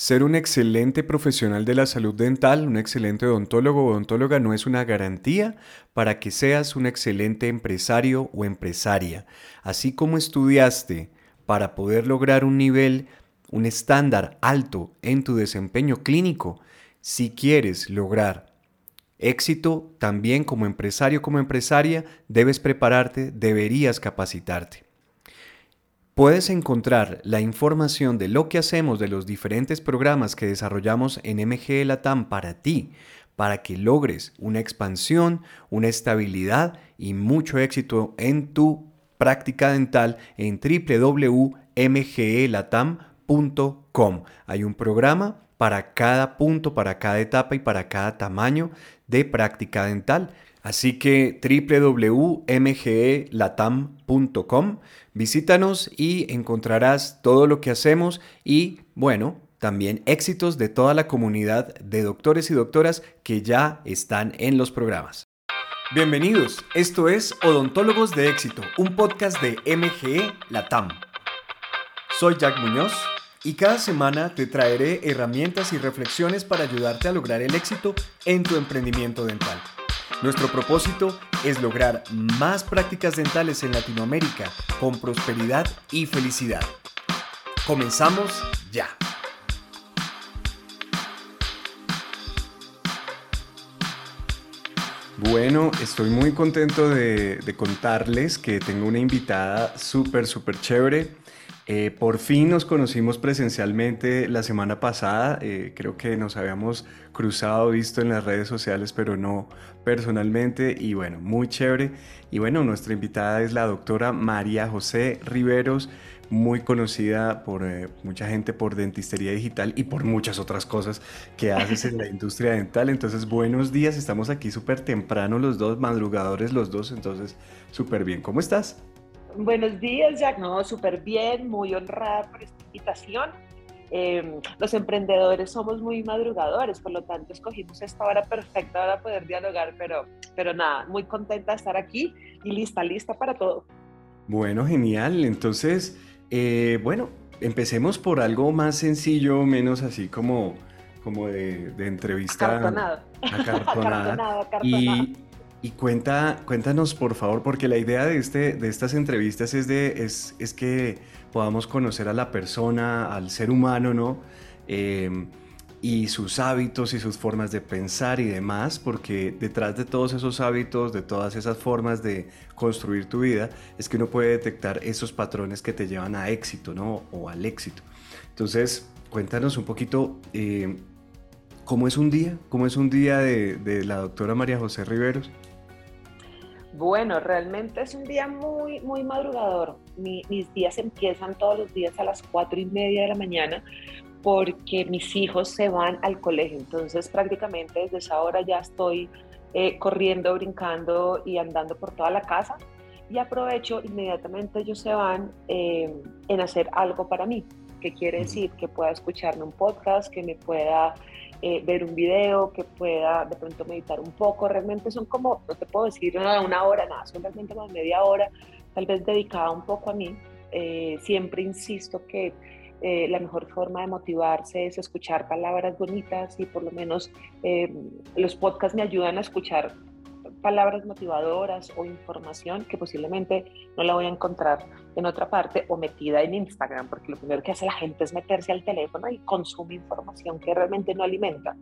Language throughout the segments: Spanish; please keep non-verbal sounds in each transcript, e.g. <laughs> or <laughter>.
Ser un excelente profesional de la salud dental, un excelente odontólogo o odontóloga no es una garantía para que seas un excelente empresario o empresaria. Así como estudiaste para poder lograr un nivel, un estándar alto en tu desempeño clínico, si quieres lograr éxito también como empresario, como empresaria, debes prepararte, deberías capacitarte. Puedes encontrar la información de lo que hacemos de los diferentes programas que desarrollamos en MG Latam para ti, para que logres una expansión, una estabilidad y mucho éxito en tu práctica dental en www.mgelatam.com. Hay un programa para cada punto, para cada etapa y para cada tamaño de práctica dental. Así que www.mgelatam.com, visítanos y encontrarás todo lo que hacemos y, bueno, también éxitos de toda la comunidad de doctores y doctoras que ya están en los programas. Bienvenidos, esto es Odontólogos de Éxito, un podcast de MGE Latam. Soy Jack Muñoz y cada semana te traeré herramientas y reflexiones para ayudarte a lograr el éxito en tu emprendimiento dental. Nuestro propósito es lograr más prácticas dentales en Latinoamérica con prosperidad y felicidad. Comenzamos ya. Bueno, estoy muy contento de, contarles que tengo una invitada súper, súper chévere. Eh, por fin nos conocimos presencialmente la semana pasada. Eh, creo que nos habíamos cruzado, visto en las redes sociales, pero no personalmente. Y bueno, muy chévere. Y bueno, nuestra invitada es la doctora María José Riveros, muy conocida por eh, mucha gente por dentistería digital y por muchas otras cosas que haces en la <laughs> industria dental. Entonces, buenos días. Estamos aquí súper temprano los dos, madrugadores los dos. Entonces, súper bien. ¿Cómo estás? Buenos días, Jack. No, súper bien, muy honrada por esta invitación. Em, los emprendedores somos muy madrugadores, por lo tanto escogimos esta hora perfecta para poder dialogar, pero, pero nada, muy contenta de estar aquí y lista, lista para todo. Bueno, genial. Entonces, eh, bueno, empecemos por algo más sencillo, menos así como, como de, de entrevista. Acartonado. Acartonada. <laughs> Y, y cuenta, cuéntanos por favor, porque la idea de, este, de estas entrevistas es, de, es, es que podamos conocer a la persona, al ser humano, ¿no? Em, y sus hábitos y sus formas de pensar y demás, porque detrás de todos esos hábitos, de todas esas formas de construir tu vida, es que uno puede detectar esos patrones que te llevan a éxito, ¿no? O al éxito. Entonces, cuéntanos un poquito em, cómo es un día, cómo es un día de, de la doctora María José Riveros. Bueno, realmente es un día muy, muy madrugador. mis días empiezan todos los días a las cuatro y media de la mañana porque mis hijos se van al colegio. Entonces prácticamente desde esa hora ya estoy eh, corriendo, brincando y andando por toda la casa y aprovecho inmediatamente ellos se van eh, en hacer algo para mí. ¿Qué quiere decir? Que pueda escucharme un podcast, que me pueda eh, ver un video, que pueda de pronto meditar un poco. Realmente son como, no te puedo decir una hora, nada, son realmente como media hora, tal vez dedicada un poco a mí. Eh, siempre insisto que eh, la mejor forma de motivarse es escuchar palabras bonitas y por lo menos los podcasts me ayudan a escuchar palabras motivadoras o información que posiblemente no la voy a encontrar en otra parte o metida en Instagram, porque lo primero que hace la gente es meterse al teléfono y consume información que realmente no alimenta.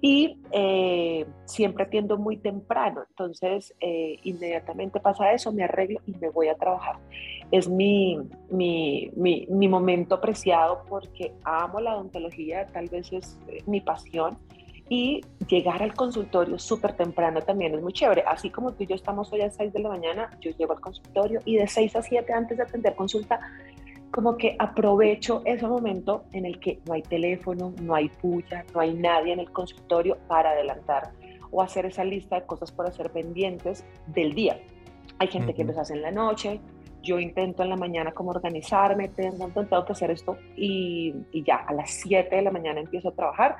Y eh, siempre atiendo muy temprano, entonces eh, inmediatamente pasa eso, me arreglo y me voy a trabajar. Es mi, mi, mi, mi momento preciado porque amo la odontología, tal vez es eh, mi pasión y llegar al consultorio súper temprano también es muy chévere. Así como tú y yo estamos hoy a 6 de la mañana, yo llego al consultorio y de 6 a 7 antes de atender consulta, como que aprovecho ese momento en el que no hay teléfono, no hay puya, no hay nadie en el consultorio para adelantar o hacer esa lista de cosas por hacer pendientes del día. Hay gente que los hace en la noche, yo intento en la mañana como organizarme, tengo, tengo que hacer esto y, y ya a las 7 de la mañana empiezo a trabajar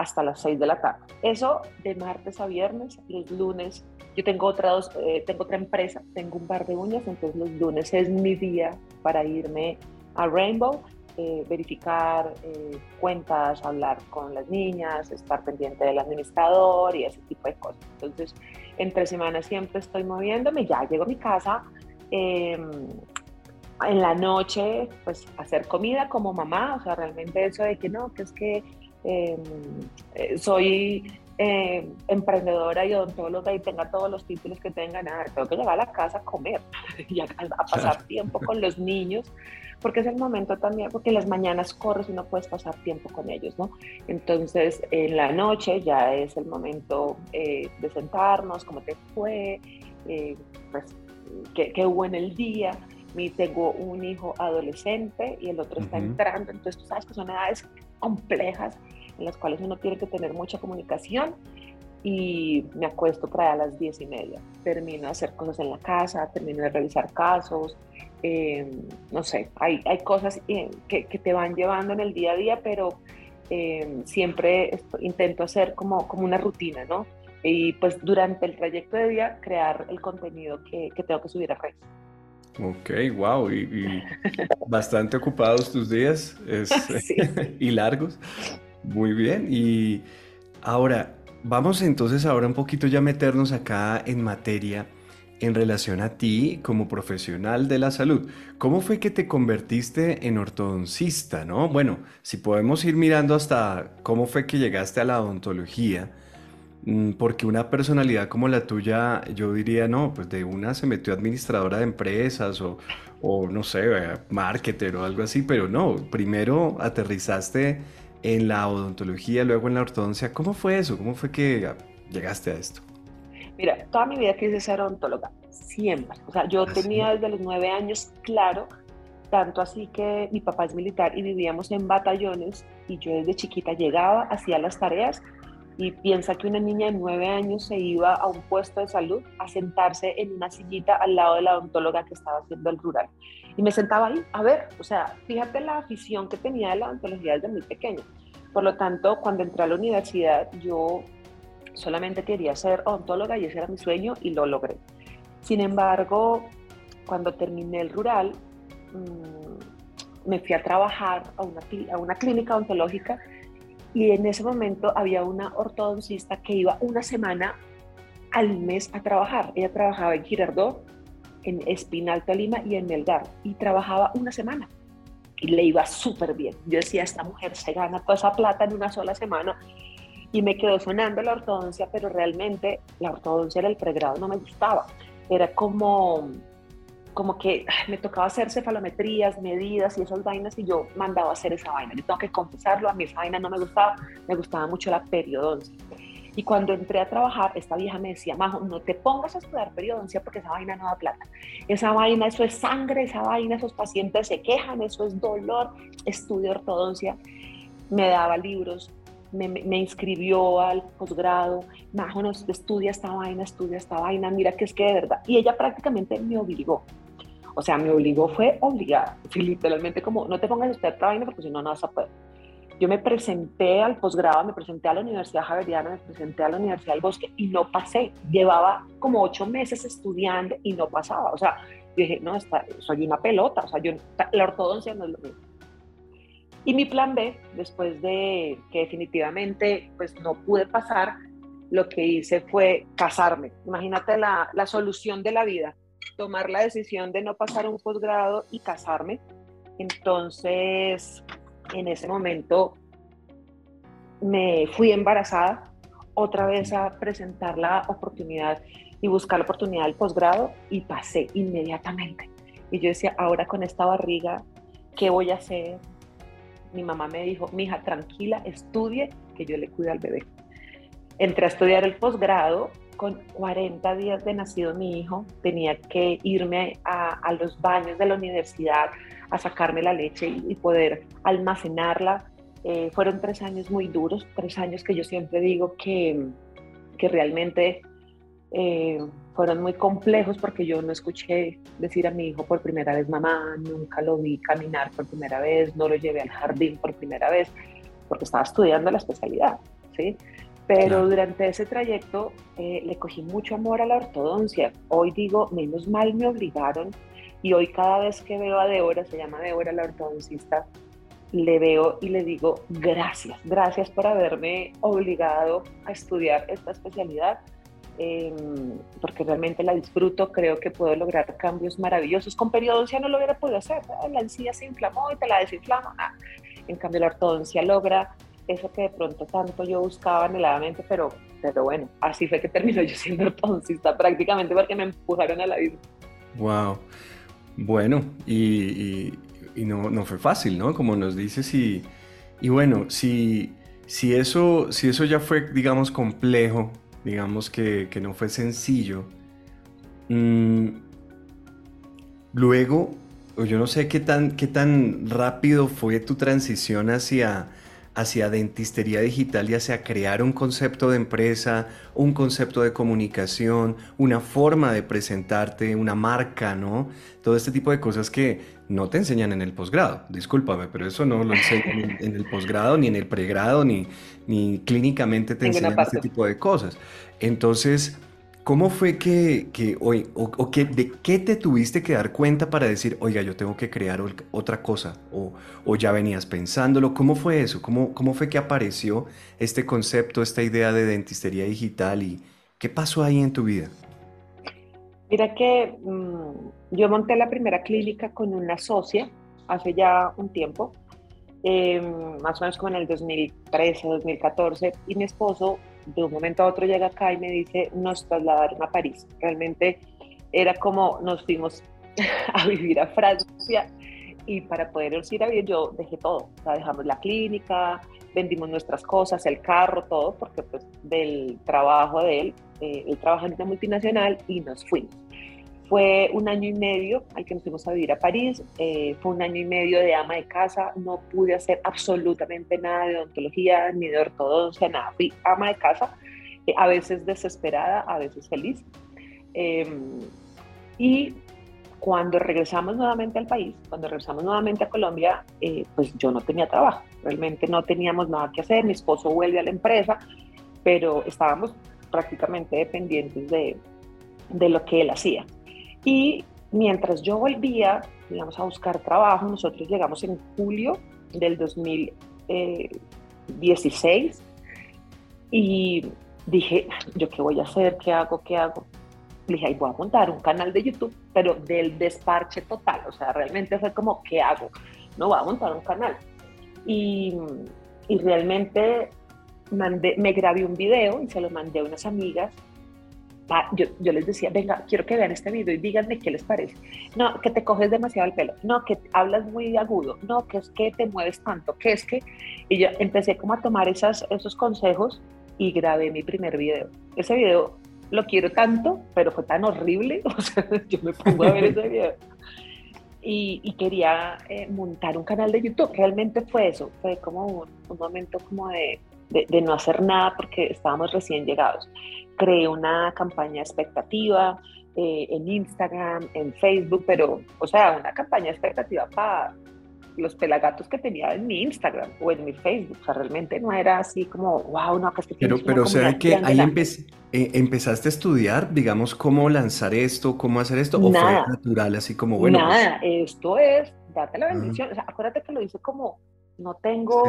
hasta las 6 de la tarde. Eso de martes a viernes, los lunes, yo tengo otra, dos, eh, tengo otra empresa, tengo un bar de uñas, entonces los lunes es mi día para irme a Rainbow. eh, verificar eh, cuentas, hablar con las niñas, estar pendiente del administrador y ese tipo de cosas. Entonces, entre semanas siempre estoy moviéndome, ya llego a mi casa. Em, en la noche, pues hacer comida como mamá, o sea, realmente eso de que no, que es que eh, soy eh, emprendedora y odontóloga y tenga todos los títulos que tenga, nada, tengo que llegar a la casa a comer <laughs> y a, pasar tiempo con los niños, porque es el momento también, porque las mañanas corres y no puedes pasar tiempo con ellos, ¿no? Entonces, en la noche ya es el momento eh, de sentarnos, cómo te fue, eh, pues, qué, qué, hubo en el día. Mi, tengo un hijo adolescente y el otro está entrando, entonces tú sabes que son edades complejas en las cuales uno tiene que tener mucha comunicación y me acuesto para a las diez y media. Termino de hacer cosas en la casa, termino de revisar casos, eh, no sé, hay, hay cosas eh, que, que, te van llevando en el día a día, pero eh, siempre intento hacer como, como una rutina, ¿no? Y pues durante el trayecto de día crear el contenido que, que tengo que subir a redes. Ok, wow, y, y bastante ocupados tus días <laughs> <laughs> y largos. Muy bien, y ahora vamos entonces ahora un poquito ya meternos acá en materia en relación a ti como profesional de la salud. ¿Cómo fue que te convertiste en ortodoncista, no? Bueno, si podemos ir mirando hasta cómo fue que llegaste a la odontología, porque una personalidad como la tuya, yo diría, no, pues de una se metió administradora de empresas o, o no sé, marketer o algo así, pero no, primero aterrizaste en la odontología, luego en la ortodoncia. ¿Cómo fue eso? ¿Cómo fue que llegaste a esto? Mira, toda mi vida quise ser odontóloga, siempre. O sea, yo ¿Ah, tenía desde los nueve años claro, tanto así que mi papá es militar y vivíamos en batallones y yo desde chiquita llegaba, hacía las tareas y piensa que una niña de nueve años se iba a un puesto de salud a sentarse en una sillita al lado de la odontóloga que estaba haciendo el rural. Y me sentaba ahí a ver, o sea, fíjate la afición que tenía de la odontología desde muy pequeña. Por lo tanto, cuando entré a la universidad, yo solamente quería ser odontóloga y ese era mi sueño y lo logré. Sin embargo, cuando terminé el rural, mm, me fui a trabajar a una, a una clínica odontológica y en ese momento había una ortodoncista que iba una semana al mes a trabajar. Ella trabajaba en Girardot, en Espinal, Tolima y en Melgar y trabajaba una semana y le iba súper bien. Yo decía, esta mujer se gana toda esa plata en una sola semana y me quedó sonando la ortodoncia, pero realmente la ortodoncia era el pregrado, no me gustaba. Era como, como que me tocaba hacer cefalometrías, medidas y esas vainas y yo mandaba hacer esa vaina. Yo tengo que confesarlo, a mí esa vaina no me gustaba, me gustaba mucho la periodoncia. Y cuando entré a trabajar, esta vieja me decía, Majo, no te pongas a estudiar periodoncia porque esa vaina no da plata. Esa vaina, eso es sangre, esa vaina, esos pacientes se quejan, eso es dolor. Estudio ortodoncia. Me daba libros, me, me, inscribió al posgrado, Majo, no, estudia esta vaina, estudia esta vaina, mira que es que de verdad. Y ella prácticamente me obligó. O sea, me obligó, fue obligada, literalmente como, no te pongas estudiar esta vaina porque si no, no vas a poder. Yo me presenté al posgrado, me presenté a la Universidad Javeriana, me presenté a la Universidad del Bosque y no pasé. Llevaba como ocho meses estudiando y no pasaba. O sea, dije, no, soy una pelota, o sea, yo, la ortodoncia no es lo mismo. Y mi plan B, después de que definitivamente pues no pude pasar, lo que hice fue casarme. Imagínate la, la solución de la vida, tomar la decisión de no pasar un posgrado y casarme. Entonces, en ese momento me fui embarazada, otra vez a presentar la oportunidad y buscar la oportunidad del posgrado y pasé inmediatamente. Y yo decía, ahora con esta barriga, ¿qué voy a hacer? Mi mamá me dijo, mija, tranquila, estudie, que yo le cuido al bebé. Entré a estudiar el posgrado, con 40 días de nacido mi hijo, tenía que irme a, los baños de la universidad a sacarme la leche y, poder almacenarla. Eh, fueron tres años muy duros, tres años que yo siempre digo que, que realmente eh, fueron muy complejos porque yo no escuché decir a mi hijo por primera vez mamá, nunca lo vi caminar por primera vez, no lo llevé al jardín por primera vez, porque estaba estudiando la especialidad, ¿sí? Pero durante ese trayecto eh, le cogí mucho amor a la ortodoncia. Hoy digo, menos mal me obligaron y hoy cada vez que veo a Deora, se llama Deora la ortodoncista, le veo y le digo, gracias, gracias por haberme obligado a estudiar esta especialidad, em, porque realmente la disfruto, creo que puedo lograr cambios maravillosos. Con periodoncia no lo hubiera podido hacer, la encía se inflamó y te la desinflama. En cambio, la ortodoncia logra eso que de pronto tanto yo buscaba anheladamente, pero, pero bueno, así fue que terminó yo siendo ortodoncista prácticamente porque me empujaron a la vida. Wow. Bueno, y, y no, no, fue fácil, ¿no? Como nos dices, y, y bueno, si, si, eso, si eso ya fue, digamos, complejo, digamos que, que no fue sencillo, mmm, luego, yo no sé qué tan, qué tan rápido fue tu transición hacia hacia dentistería digital y hacia crear un concepto de empresa, un concepto de comunicación, una forma de presentarte, una marca, ¿no? Todo este tipo de cosas que no te enseñan en el posgrado. Discúlpame, pero eso no lo enseñan en, el posgrado, ni en el pregrado, ni, ni clínicamente te enseñan este tipo de cosas. Entonces, ¿Cómo fue que, que hoy, o, que, de qué te tuviste que dar cuenta para decir, oiga, yo tengo que crear otra cosa? O, o ya venías pensándolo. ¿Cómo fue eso? ¿Cómo, ¿Cómo fue que apareció este concepto, esta idea de dentistería digital? ¿Y qué pasó ahí en tu vida? Mira que mm, yo monté la primera clínica con una socia hace ya un tiempo, em, más o menos como en el 2013, 2014, y mi esposo de un momento a otro llega acá y me dice, nos trasladaron a París. Realmente era como nos fuimos <laughs> a vivir a Francia y para poder ir a vivir yo dejé todo, o sea, dejamos la clínica, vendimos nuestras cosas, el carro, todo, porque pues del trabajo de él, eh, él trabaja en una multinacional y nos fuimos. Fue un año y medio al que nos fuimos a vivir a París, eh, fue un año y medio de ama de casa, no pude hacer absolutamente nada de odontología ni de ortodoncia, nada, fui ama de casa, eh, a veces desesperada, a veces feliz. Em, y cuando regresamos nuevamente al país, cuando regresamos nuevamente a Colombia, eh, pues yo no tenía trabajo, realmente no teníamos nada que hacer, mi esposo vuelve a la empresa, pero estábamos prácticamente dependientes de, de lo que él hacía. Y mientras yo volvía, digamos, a buscar trabajo, nosotros llegamos en julio del 2016 y dije, ¿yo qué voy a hacer? ¿Qué hago? ¿Qué hago? dije, Ay, voy a montar un canal de YouTube, pero del desparche total, o sea, realmente fue como, ¿qué hago? No, voy a montar un canal. Y, y realmente mandé, me grabé un video y se lo mandé a unas amigas yo, yo, les decía, venga, quiero que vean este video y díganme qué les parece. No, que te coges demasiado el pelo. No, que hablas muy agudo. No, que es que te mueves tanto. Que es que... Y yo empecé como a tomar esas, esos consejos y grabé mi primer video. Ese video lo quiero tanto, pero fue tan horrible. <laughs> O sea, yo me pongo a ver ese <laughs> video. Y, y quería eh, montar un canal de YouTube. Realmente fue eso. Fue como un, un momento como de, de, de no hacer nada porque estábamos recién llegados creé una campaña expectativa eh, en Instagram, en Facebook, pero, o sea, una campaña expectativa para los pelagatos que tenía en mi Instagram o en mi Facebook. O sea, realmente no era así como, wow, no, que es que Pero, pero o sea, que ahí eh, empezaste a estudiar, digamos, cómo lanzar esto, cómo hacer esto, o fue natural, así como, bueno. Pues nada, esto es, date la bendición. O sea, acuérdate que lo hice como, no tengo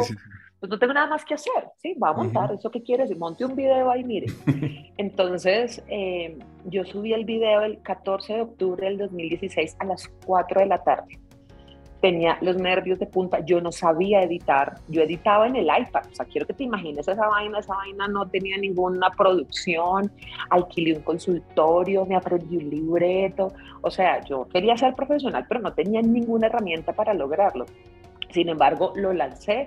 pues no tengo nada más que hacer, ¿sí? Va a montar, ¿eso que quieres? Y monte un video ahí, mire. <laughs> Entonces, eh, yo subí el video el 14 de octubre del 2016 a las 4 de la tarde. Tenía los nervios de punta, yo no sabía editar, yo editaba en el iPad, o sea, quiero que te imagines esa vaina, esa vaina no tenía ninguna producción, alquilé un consultorio, me aprendí un libreto, o sea, yo quería ser profesional, pero no tenía ninguna herramienta para lograrlo. Sin embargo, lo lancé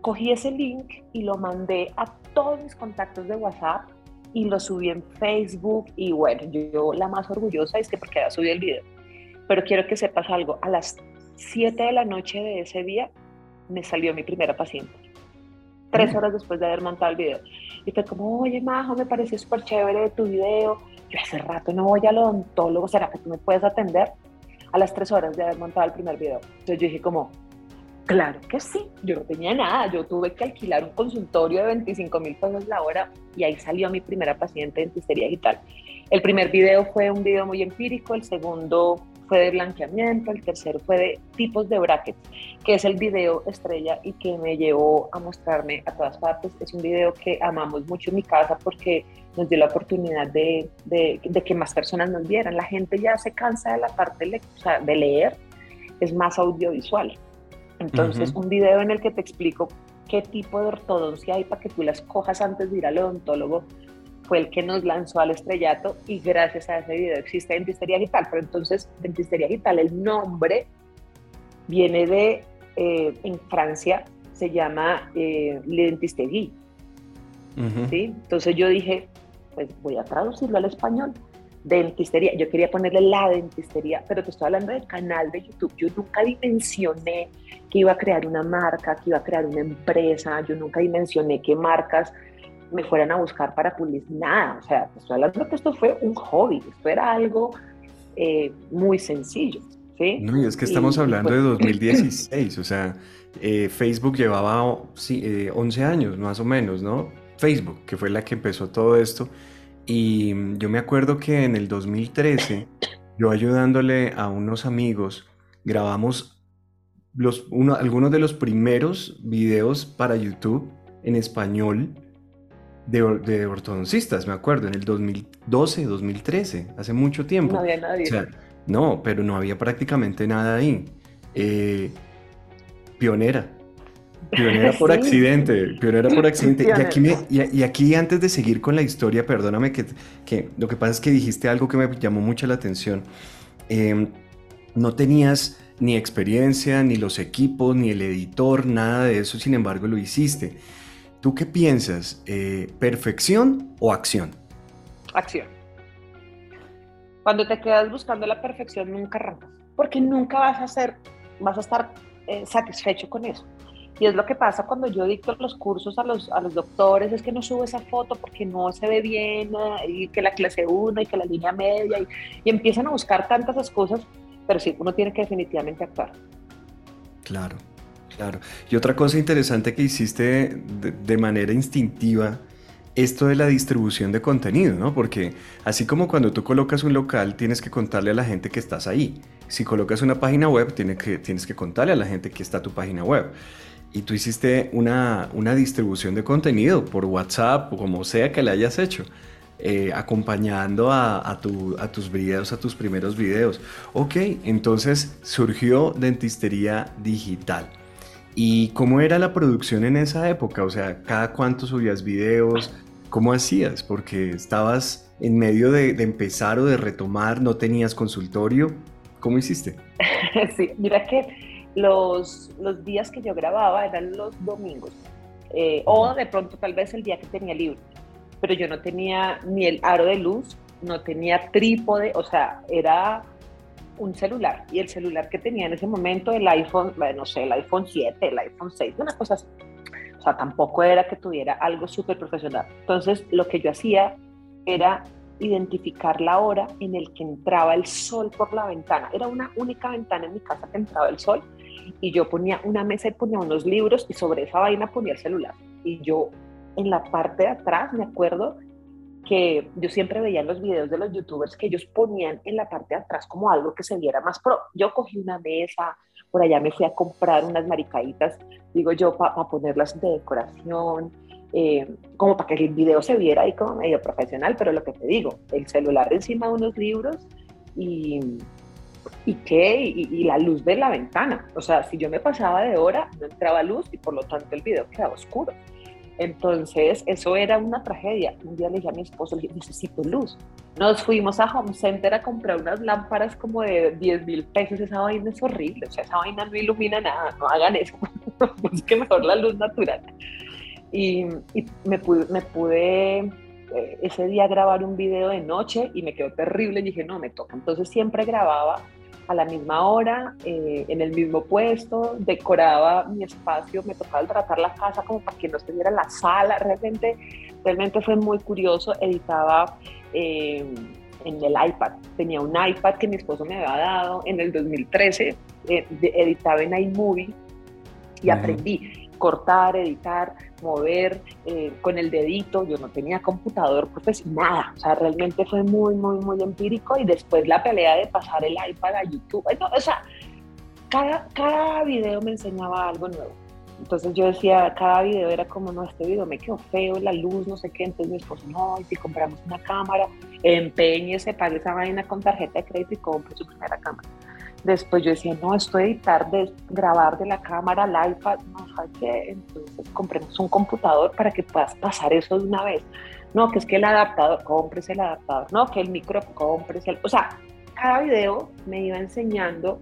cogí ese link y lo mandé a todos mis contactos de WhatsApp y lo subí en Facebook y bueno, yo, la más orgullosa es que porque ya subí el video. Pero quiero que sepas algo, a las 7 de la noche de ese día me salió mi primera paciente. Tres mm. horas después de haber montado el video. Y fue como, oye, Majo, me pareció súper chévere tu video. Yo hace rato no voy al odontólogo, ¿será que tú me puedes atender? A las tres horas de haber montado el primer video. Entonces yo dije como, Claro que sí, yo no tenía nada, yo tuve que alquilar un consultorio de 25 mil pesos la hora y ahí salió mi primera paciente en dentistería digital. El primer video fue un video muy empírico, el segundo fue de blanqueamiento, el tercero fue de tipos de brackets, que es el video estrella y que me llevó a mostrarme a todas partes. Es un video que amamos mucho en mi casa porque nos dio la oportunidad de, que más personas nos vieran. La gente ya se cansa de la parte de leer, es más audiovisual. Entonces, un video en el que te explico qué tipo de ortodoncia hay para que tú las cojas antes de ir al odontólogo fue el que nos lanzó al estrellato y gracias a ese video existe Dentistería Digital. Pero entonces, Dentistería Digital, el nombre viene de, eh, en Francia se llama eh, Le Dentisterie. ¿sí? Entonces yo dije, pues voy a traducirlo al español. Dentistería, yo quería ponerle la dentistería, pero te estoy hablando del canal de YouTube. Yo nunca dimensioné que iba a crear una marca, que iba a crear una empresa, yo nunca dimensioné qué marcas me fueran a buscar para publicar nada. O sea, te estoy hablando que esto fue un hobby, esto era algo eh, muy sencillo. ¿sí? No, y es que estamos hablando de 2016, pues o sea, eh, Facebook llevaba sí, 11 eh, años más o menos, ¿no? Facebook, que fue la que empezó todo esto. Y yo me acuerdo que en el 2013, yo ayudándole a unos amigos, grabamos los, uno, algunos de los primeros videos para YouTube en español de, ortodoncistas, me acuerdo, en el 2012, 2013, hace mucho tiempo. No había nadie. no, pero no había prácticamente nada ahí. Eh, pionera. Pionera por <laughs> accidente, pionera por accidente. Y aquí, y, aquí, antes de seguir con la historia, perdóname que, que, lo que pasa es que dijiste algo que me llamó mucho la atención. Em, no tenías ni experiencia, ni los equipos, ni el editor, nada de eso, sin embargo lo hiciste. ¿Tú qué piensas? Eh, ¿Perfección o acción? Acción. Cuando te quedas buscando la perfección, nunca arrancas, porque nunca vas a ser, vas a estar eh, satisfecho con eso. Y es lo que pasa cuando yo dicto los cursos a los, a los doctores, es que no subo esa foto porque no se ve bien, eh, y que la clase 1 y que la línea media, y, empiezan a buscar tantas cosas, pero sí, uno tiene que definitivamente actuar. Claro. Claro. Y otra cosa interesante que hiciste de, manera instintiva, esto de la distribución de contenido, ¿no? Porque así como cuando tú colocas un local, tienes que contarle a la gente que estás ahí. Si colocas una página web, tienes que, tienes que contarle a la gente que está tu página web. Y tú hiciste una, una distribución de contenido por WhatsApp o como sea que le hayas hecho. Eh, acompañando a, tus videos, a tus primeros videos. Ok, entonces surgió Dentistería Digital. ¿Y cómo era la producción en esa época? O sea, ¿cada cuánto subías videos? ¿Cómo hacías? Porque estabas en medio de, empezar o de retomar, no tenías consultorio. ¿Cómo hiciste? <laughs> Sí, mira que los, los días que yo grababa eran los domingos. Eh, o de pronto tal vez el día que tenía libre. Pero yo no tenía ni el aro de luz, no tenía trípode, o sea, era un celular y el celular que tenía en ese momento, el iPhone, no sé, el iPhone 7, el iPhone 6, una cosa así. O sea, tampoco era que tuviera algo súper profesional. Entonces, lo que yo hacía era identificar la hora en el que entraba el sol por la ventana. Era una única ventana en mi casa que entraba el sol y yo ponía una mesa y ponía unos libros y sobre esa vaina ponía el celular. Y yo en la parte de atrás, me acuerdo, que yo siempre veía en los videos de los youtubers que ellos ponían en la parte de atrás como algo que se viera más pro. Yo cogí una mesa, por allá me fui a comprar unas maricaditas, digo yo, para ponerlas de decoración, eh, como para que el video se viera ahí como medio profesional, pero lo que te digo, el celular encima de unos libros y, y qué, y, la luz de la ventana. O sea, si yo me pasaba de hora, no entraba luz y por lo tanto el video quedaba oscuro. Entonces, eso era una tragedia. Un día le dije a mi esposo, le dije, necesito luz. Nos fuimos a Home Center a comprar unas lámparas como de 10 mil pesos. Esa vaina es horrible, o sea, esa vaina no ilumina nada, no hagan eso. <laughs> que mejor la luz natural. Y, me pude, me pude eh, ese día grabar un video de noche y me quedó terrible. Y dije, no, me toca. Entonces siempre grababa a la misma hora, eh, en el mismo puesto, decoraba mi espacio, me tocaba tratar la casa como para que no estuviera la sala, realmente, realmente fue muy curioso, editaba eh, en el iPad, tenía un iPad que mi esposo me había dado en el 2013, eh, editaba en iMovie y aprendí. cortar, editar, mover eh, con el dedito. Yo no tenía computador profesional, nada. O sea, realmente fue muy, muy, muy empírico. Y después la pelea de pasar el iPad a YouTube. o sea, cada, cada video me enseñaba algo nuevo. Entonces yo decía, cada video era como, no, este video me quedó feo, la luz, no sé qué. Entonces mi esposo, no, y si compramos una cámara, empeñese, pague esa vaina con tarjeta de crédito y compre su primera cámara. Después yo decía, no, esto editar, de grabar de la cámara, el iPad, no sé qué. Entonces compremos un computador para que puedas pasar eso de una vez. No, que es que el adaptador, cómprese el adaptador. No, que el micro, cómprese el... O sea, cada video me iba enseñando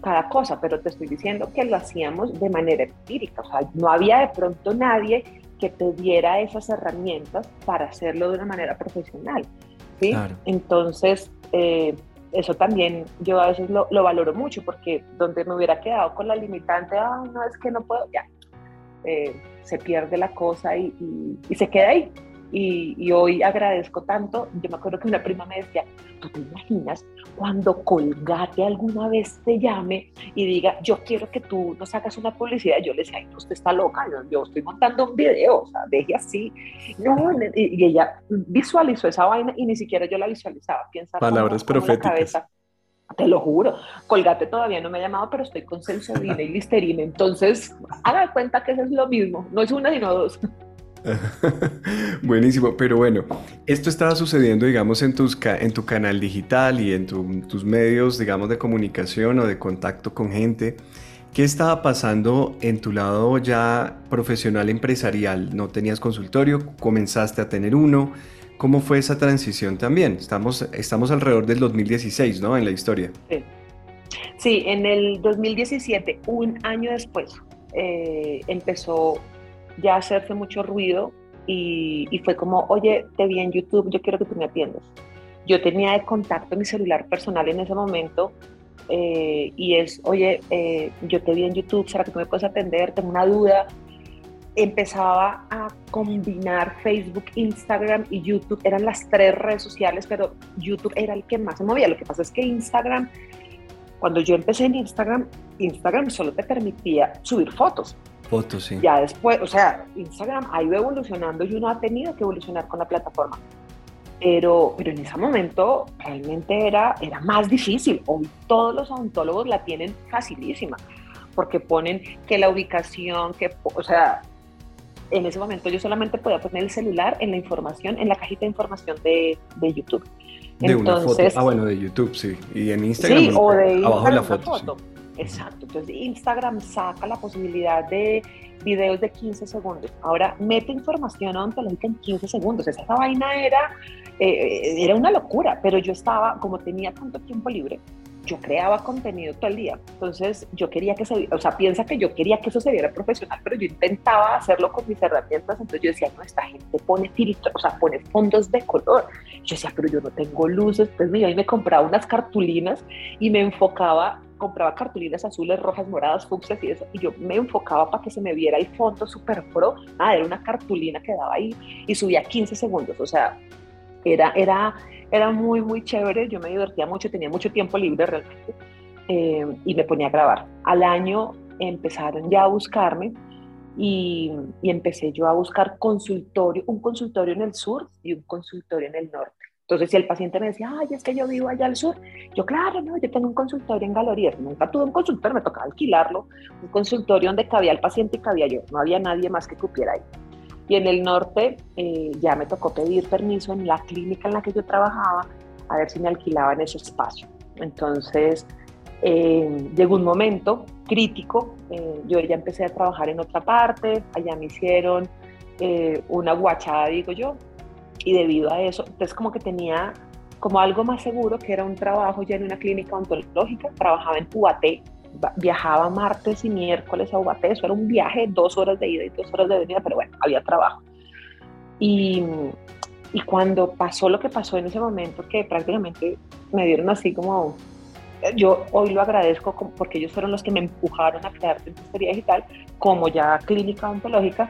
cada cosa, pero te estoy diciendo que lo hacíamos de manera empírica. O sea, no había de pronto nadie que te diera esas herramientas para hacerlo de una manera profesional. ¿sí? Entonces, eh, eso también yo a veces lo, valoro mucho porque donde me hubiera quedado con la limitante, ay, no, es que no puedo, ya, eh, se pierde la cosa y, se queda ahí. Y, hoy agradezco tanto, yo me acuerdo que una prima me decía, ¿tú te imaginas cuando Colgate alguna vez te llame y diga, yo quiero que tú nos hagas una publicidad? Yo le decía, ay, usted está loca, yo, estoy montando un video, o sea, deje así. No, y, ella visualizó esa vaina y ni siquiera yo la visualizaba. Piensa Palabras proféticas. Te lo juro, Colgate todavía no me ha llamado, pero estoy con Sensodina y Listerine, entonces haga cuenta que eso es lo mismo, no es una sino dos. <laughs> Buenísimo, pero bueno, esto estaba sucediendo, digamos, en, tus en tu canal digital y en tus medios, digamos, de comunicación o de contacto con gente. ¿Qué estaba pasando en tu lado ya profesional empresarial? ¿No tenías consultorio? ¿Comenzaste a tener uno? ¿Cómo fue esa transición también? Estamos, estamos alrededor del 2016, ¿no? En la historia. Sí, en el 2017, un año después, eh, empezó ya hacerse mucho ruido y, fue como, oye, te vi en YouTube, yo quiero que tú me atiendas. Yo tenía de contacto mi celular personal en ese momento eh, y es, oye, eh, yo te vi en YouTube, ¿será que tú me puedes atender? Tengo una duda empezaba a combinar Facebook, Instagram y YouTube. Eran las tres redes sociales, pero YouTube era el que más se movía. Lo que pasa es que Instagram, cuando yo empecé en Instagram, Instagram solo te permitía subir fotos. Fotos, sí. Ya después, o sea, Instagram ha ido evolucionando y uno ha tenido que evolucionar con la plataforma. Pero, pero en ese momento realmente era, era más difícil. Hoy todos los odontólogos la tienen facilísima porque ponen que la ubicación, que, o sea, en ese momento yo solamente podía poner el celular en la información, en la cajita de información de, de YouTube. De una foto. Ah, bueno, de YouTube, sí. Y en Instagram. Sí, o de abajo la foto. Exacto. Entonces Instagram saca la posibilidad de videos de 15 segundos. Ahora mete información ontológica en 15 segundos. Esa vaina era, eh, era una locura, pero yo estaba, como tenía tanto tiempo libre, yo creaba contenido todo el día. Entonces, yo quería que se, o sea, piensa que yo quería que eso se viera profesional, pero yo intentaba hacerlo con mis herramientas. Entonces, yo decía, no, esta gente pone filtros, o sea, pone fondos de color. Yo decía, pero yo no tengo luces. Pues mira, y me compraba unas cartulinas y me enfocaba, compraba cartulinas azules, rojas, moradas, fucsias y eso. Y yo me enfocaba para que se me viera el fondo súper pro. Ah, era una cartulina que daba ahí y subía 15 segundos. O sea, era, era, era muy, muy chévere, yo me divertía mucho, tenía mucho tiempo libre realmente eh, y me ponía a grabar. Al año empezaron ya a buscarme y, y, empecé yo a buscar consultorio, un consultorio en el sur y un consultorio en el norte. Entonces, si el paciente me decía, ay, es que yo vivo allá al sur, yo, claro, no, yo tengo un consultorio en Galerías. Nunca tuve un consultorio, me tocaba alquilarlo, un consultorio donde cabía el paciente y cabía yo, no había nadie más que cupiera ahí. Y en el norte eh, ya me tocó pedir permiso en la clínica en la que yo trabajaba a ver si me alquilaban ese espacio. Entonces eh, llegó un momento crítico, eh, yo ya empecé a trabajar en otra parte, allá me hicieron una guachada, digo yo, y debido a eso, entonces como que tenía como algo más seguro, que era un trabajo ya en una clínica ontológica, trabajaba en UAT, viajaba martes y miércoles a Ubaté, eso era un viaje, dos horas de ida y dos horas de venida, pero bueno, había trabajo. Y, y cuando pasó lo que pasó en ese momento, que prácticamente me dieron así como, yo hoy lo agradezco porque ellos fueron los que me empujaron a crear dentistería digital, como ya clínica ontológica,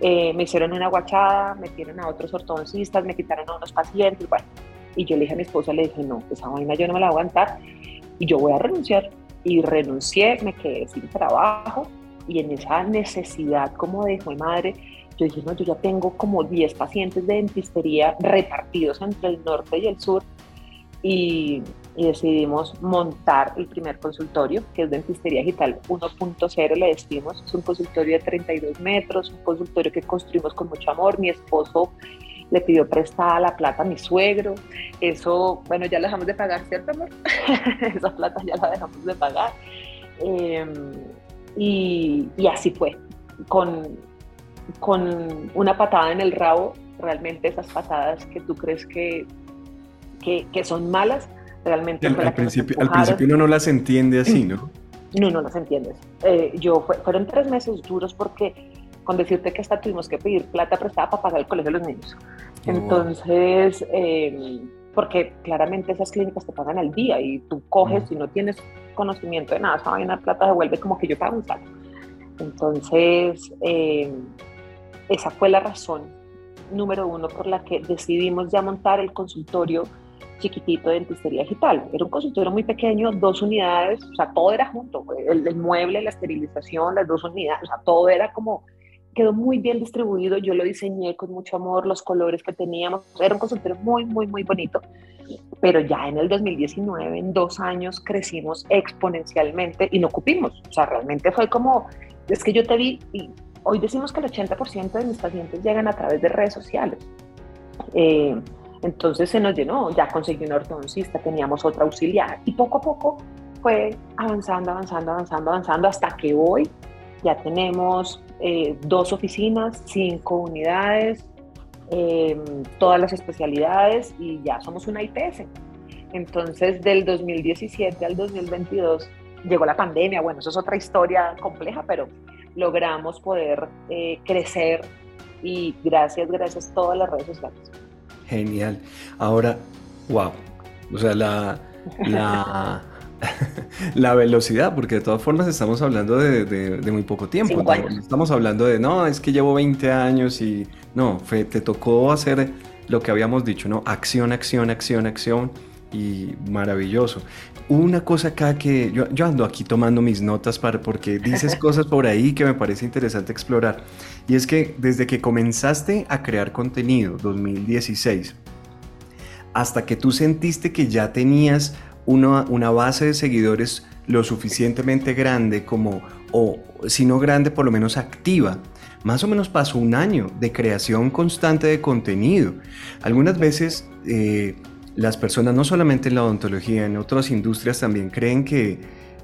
eh, me hicieron una guachada, metieron a otros ortodoncistas, me quitaron a unos pacientes, bueno, y yo le dije a mi esposa, le dije, no, esa vaina yo no me la voy aguantar y yo voy a renunciar y renuncié, me quedé sin trabajo y en esa necesidad como de hijo madre, yo dije, no, yo ya tengo como 10 pacientes de dentistería repartidos entre el norte y el sur y, decidimos montar el primer consultorio, que es Dentistería Digital 1.0, le decimos. Es un consultorio de 32 metros, un consultorio que construimos con mucho amor. Mi esposo le pidió prestada la plata a mi suegro. Eso, bueno, ya la dejamos de pagar, ¿cierto, amor? <laughs> Esa plata ya la dejamos de pagar. Em, y, y, así fue, con, con una patada en el rabo, realmente esas patadas que tú crees que que, son malas, realmente... al, principio, al principio uno no las entiende así, ¿no? <clears throat> No, no las entiendes. Eh, yo fueron tres meses duros porque con decirte que hasta tuvimos que pedir plata prestada para pagar el colegio de los niños. Oh. Entonces, em, porque claramente esas clínicas te pagan al día y tú coges y no tienes conocimiento de nada, esa vaina plata devuelve como que yo pago un saco. Entonces, em, esa fue la razón número uno por la que decidimos ya montar el consultorio chiquitito de dentistería digital. Era un consultorio muy pequeño, dos unidades, o sea, todo era junto, el, mueble, la esterilización, las dos unidades, o sea, todo era como, quedó muy bien distribuido, yo lo diseñé con mucho amor, los colores que teníamos, era un consultorio muy, muy, muy bonito, pero ya en el 2019, en dos años, crecimos exponencialmente y no cupimos, o sea, realmente fue como, es que yo te vi, y hoy decimos que el 80% de mis pacientes llegan a través de redes sociales. Eh, entonces se nos llenó, ya conseguí un ortodoncista, teníamos otra auxiliar y poco a poco fue avanzando, avanzando, avanzando, avanzando hasta que hoy ya tenemos eh, dos oficinas, cinco unidades, em, todas las especialidades y ya somos una IPS. Entonces del 2017 al 2022 llegó la pandemia, bueno, eso es otra historia compleja, pero logramos poder eh, crecer y gracias, gracias a todas las redes sociales. Genial. Ahora, wow. O sea, la, la, <laughs> la velocidad, porque de todas formas estamos hablando de, muy poco tiempo. estamos hablando de, no, es que llevo 20 años y no, te tocó hacer lo que habíamos dicho, ¿no? Acción, acción, acción, acción y maravilloso. Una cosa acá que yo, yo, ando aquí tomando mis notas para, porque dices <laughs> cosas por ahí que me parece interesante explorar. Y es que desde que comenzaste a crear contenido, 2016, hasta que tú sentiste que ya tenías una, una base de seguidores lo suficientemente grande como, o si no grande, por lo menos activa, más o menos pasó un año de creación constante de contenido. Algunas veces eh, las personas, no solamente en la odontología, en otras industrias también creen que,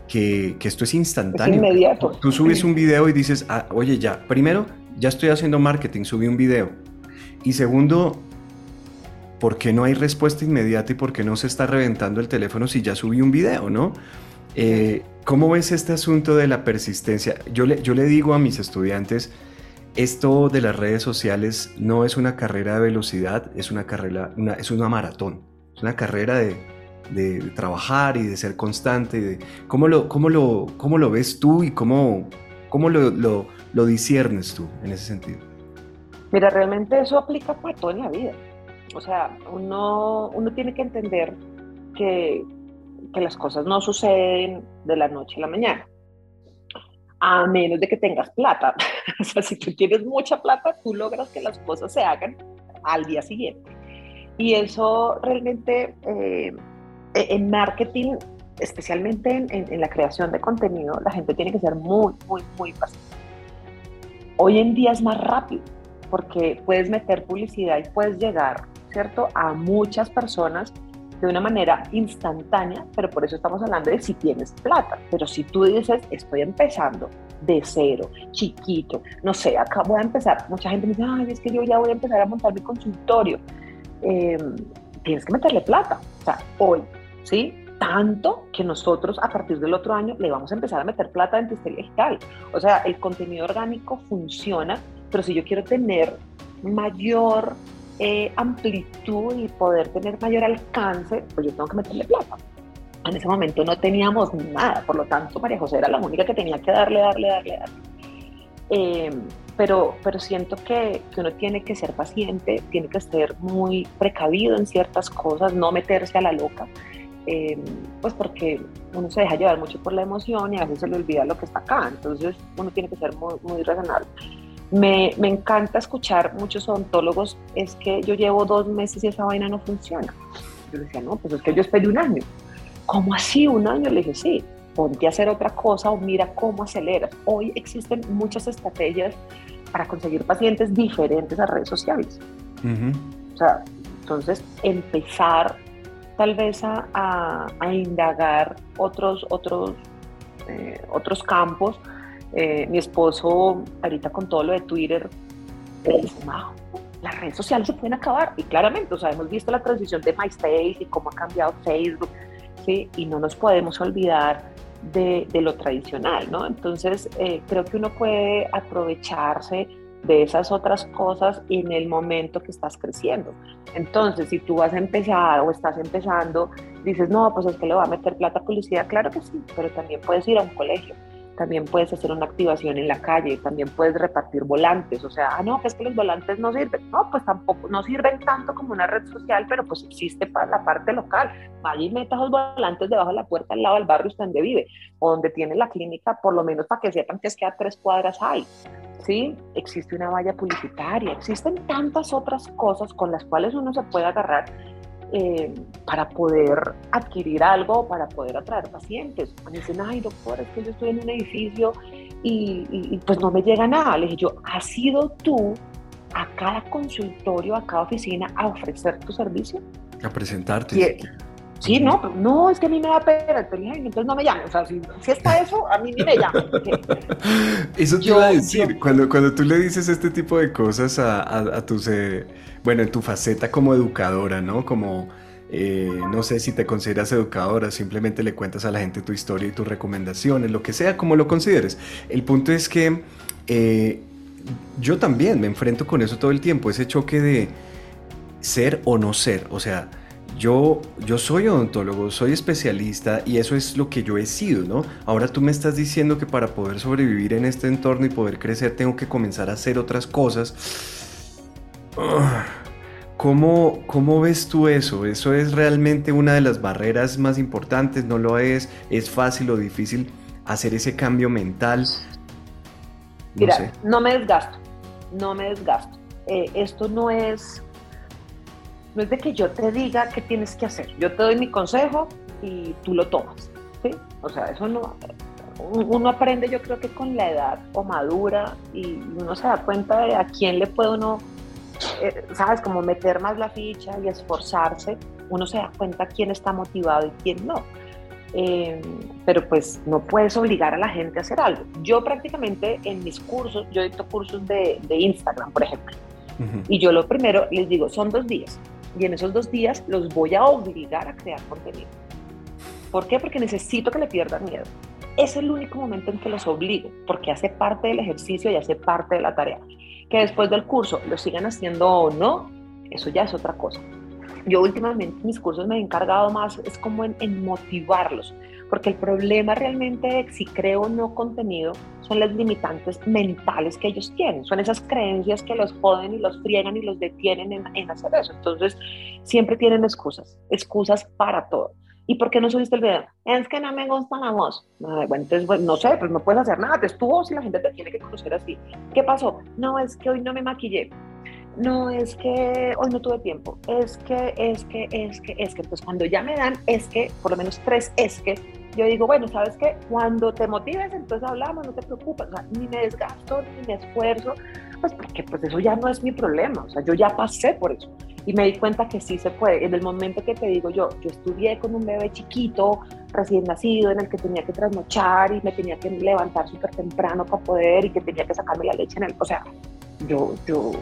que, esto es instantáneo. inmediato. Tú subes un video y dices, ah, oye, ya, primero, ya estoy haciendo marketing, subí un video. Y segundo, ¿por qué no hay respuesta inmediata y por qué no se está reventando el teléfono si ya subí un video, no? Eh, ¿Cómo ves este asunto de la persistencia? Yo le, yo le digo a mis estudiantes, esto de las redes sociales no es una carrera de velocidad, es una carrera, una, es una maratón, una carrera de, de, trabajar y de ser constante. De, ¿cómo, lo, cómo, lo, ¿Cómo lo ves tú y cómo, cómo lo, lo, lo disiernes tú en ese sentido? Mira, realmente eso aplica para todo en la vida. O sea, uno, uno tiene que entender que, que las cosas no suceden de la noche a la mañana a menos de que tengas plata. <laughs> o sea, si tú tienes mucha plata, tú logras que las cosas se hagan al día siguiente. Y eso realmente eh, en marketing, especialmente en, en, la creación de contenido, la gente tiene que ser muy, muy, muy paciente. Hoy en día es más rápido porque puedes meter publicidad y puedes llegar, ¿cierto?, a muchas personas de una manera instantánea, pero por eso estamos hablando de si tienes plata. Pero si tú dices, estoy empezando de cero, chiquito, no sé, acá voy a empezar, mucha gente me dice, ay, es que yo ya voy a empezar a montar mi consultorio. Em, tienes que meterle plata, o sea, hoy, ¿sí? Tanto que nosotros a partir del otro año le vamos a empezar a meter plata en dentistería digital. O sea, el contenido orgánico funciona, pero si yo quiero tener mayor eh, amplitud y poder tener mayor alcance, pues yo tengo que meterle plata. En ese momento no teníamos nada, por lo tanto María José era la única que tenía que darle, darle, darle, darle. Em, pero, pero siento que, que, uno tiene que ser paciente, tiene que ser muy precavido en ciertas cosas, no meterse a la loca. eh, pues porque uno se deja llevar mucho por la emoción y a veces se le olvida lo que está acá, entonces uno tiene que ser muy, muy razonable. Me, me, encanta escuchar muchos odontólogos, es que yo llevo dos meses y esa vaina no funciona. Yo decía, no, pues es que yo esperé un año. ¿Cómo así un año? Le dije, sí, ponte a hacer otra cosa o mira cómo aceleras. Hoy existen muchas estrategias para conseguir pacientes diferentes a redes sociales. O sea, entonces empezar tal vez a, a, indagar otros, otros, eh, otros campos eh, mi esposo, ahorita con todo lo de Twitter, dice, las redes sociales se pueden acabar. Y claramente, o sea, hemos visto la transición de MySpace y cómo ha cambiado Facebook, ¿sí? Y no nos podemos olvidar de, lo tradicional, ¿no? Entonces, eh, creo que uno puede aprovecharse de esas otras cosas en el momento que estás creciendo. Entonces, si tú vas a empezar o estás empezando, dices, no, pues es que le va a meter plata a publicidad, claro que sí, pero también puedes ir a un colegio también puedes hacer una activación en la calle, también puedes repartir volantes, o sea, ah, no, que es que los volantes no sirven, no, pues tampoco, no sirven tanto como una red social, pero pues existe para la parte local, vaya y meta los volantes debajo de la puerta al lado del barrio donde vive, o donde tiene la clínica, por lo menos para que sepan que es que a tres cuadras hay, ¿sí? Existe una valla publicitaria, existen tantas otras cosas con las cuales uno se puede agarrar eh, para poder adquirir algo, para poder atraer pacientes. Me dicen, ay doctor, es que yo estoy en un edificio y, pues no me llega nada. Le dije yo, ¿has sido tú a cada consultorio, a cada oficina a ofrecer tu servicio? A presentarte. Sí, no, no, es que a mí me da pena, entonces no me llames. O sea, si, está eso, a mí ni me llaman. <laughs> Eso te iba a decir, cuando, cuando tú le dices este tipo de cosas a, a, tus, eh, bueno, en tu faceta como educadora, ¿no? Como, eh, no sé si te consideras educadora, simplemente le cuentas a la gente tu historia y tus recomendaciones, lo que sea, como lo consideres. El punto es que eh, yo también me enfrento con eso todo el tiempo, ese choque de ser o no ser, o sea, yo, yo soy odontólogo, soy especialista y eso es lo que yo he sido, ¿no? Ahora tú me estás diciendo que para poder sobrevivir en este entorno y poder crecer tengo que comenzar a hacer otras cosas ¿Cómo, ¿Cómo ves tú eso? ¿Eso es realmente una de las barreras más importantes? ¿No lo es? ¿Es fácil o difícil hacer ese cambio mental? No Mira, no me desgasto, no me desgasto. Eh, esto no es, no es de que yo te diga qué tienes que hacer. Yo te doy mi consejo y tú lo tomas. ¿sí? O sea, eso no, uno aprende yo creo que con la edad o madura y uno se da cuenta de a quién le puede uno eh, ¿sabes? Como meter más la ficha y esforzarse, uno se da cuenta quién está motivado y quién no. Eh, pero pues no puedes obligar a la gente a hacer algo. Yo prácticamente en mis cursos, yo dicto cursos de, de Instagram, por ejemplo, y yo lo primero les digo, son dos días, y en esos dos días los voy a obligar a crear contenido. ¿Por qué? Porque necesito que le pierdan miedo. Es el único momento en que los obligo, porque hace parte del ejercicio y hace parte de la tarea. Que después del curso lo sigan haciendo o no, eso ya es otra cosa. Yo últimamente mis cursos me he encargado más, es como en, motivarlos, porque el problema realmente de si creo o no contenido son las limitantes mentales que ellos tienen, son esas creencias que los joden y los friegan y los detienen en, en hacer eso. Entonces, siempre tienen excusas, excusas para todo. ¿Y por qué no subiste el video? Es que no me gusta la voz. bueno, entonces, pues, no sé, pues no puedes hacer nada. Es tu voz y la gente te tiene que conocer así. ¿Qué pasó? No, es que hoy no me maquillé. No, es que hoy no tuve tiempo. Es que, es que, es que, es que. Entonces, cuando ya me dan es que, por lo menos tres es que, yo digo, bueno, ¿sabes qué? Cuando te motives, entonces hablamos, no te preocupes. O sea, ni me desgasto, ni me esfuerzo, pues porque pues eso ya no es mi problema. O sea, yo ya pasé por eso y me di cuenta que sí se puede. En el momento que te digo yo, yo estudié con un bebé chiquito, recién nacido, en el que tenía que trasnochar y me tenía que levantar súper temprano para poder y que tenía que sacarme la leche en el... O sea, yo, yo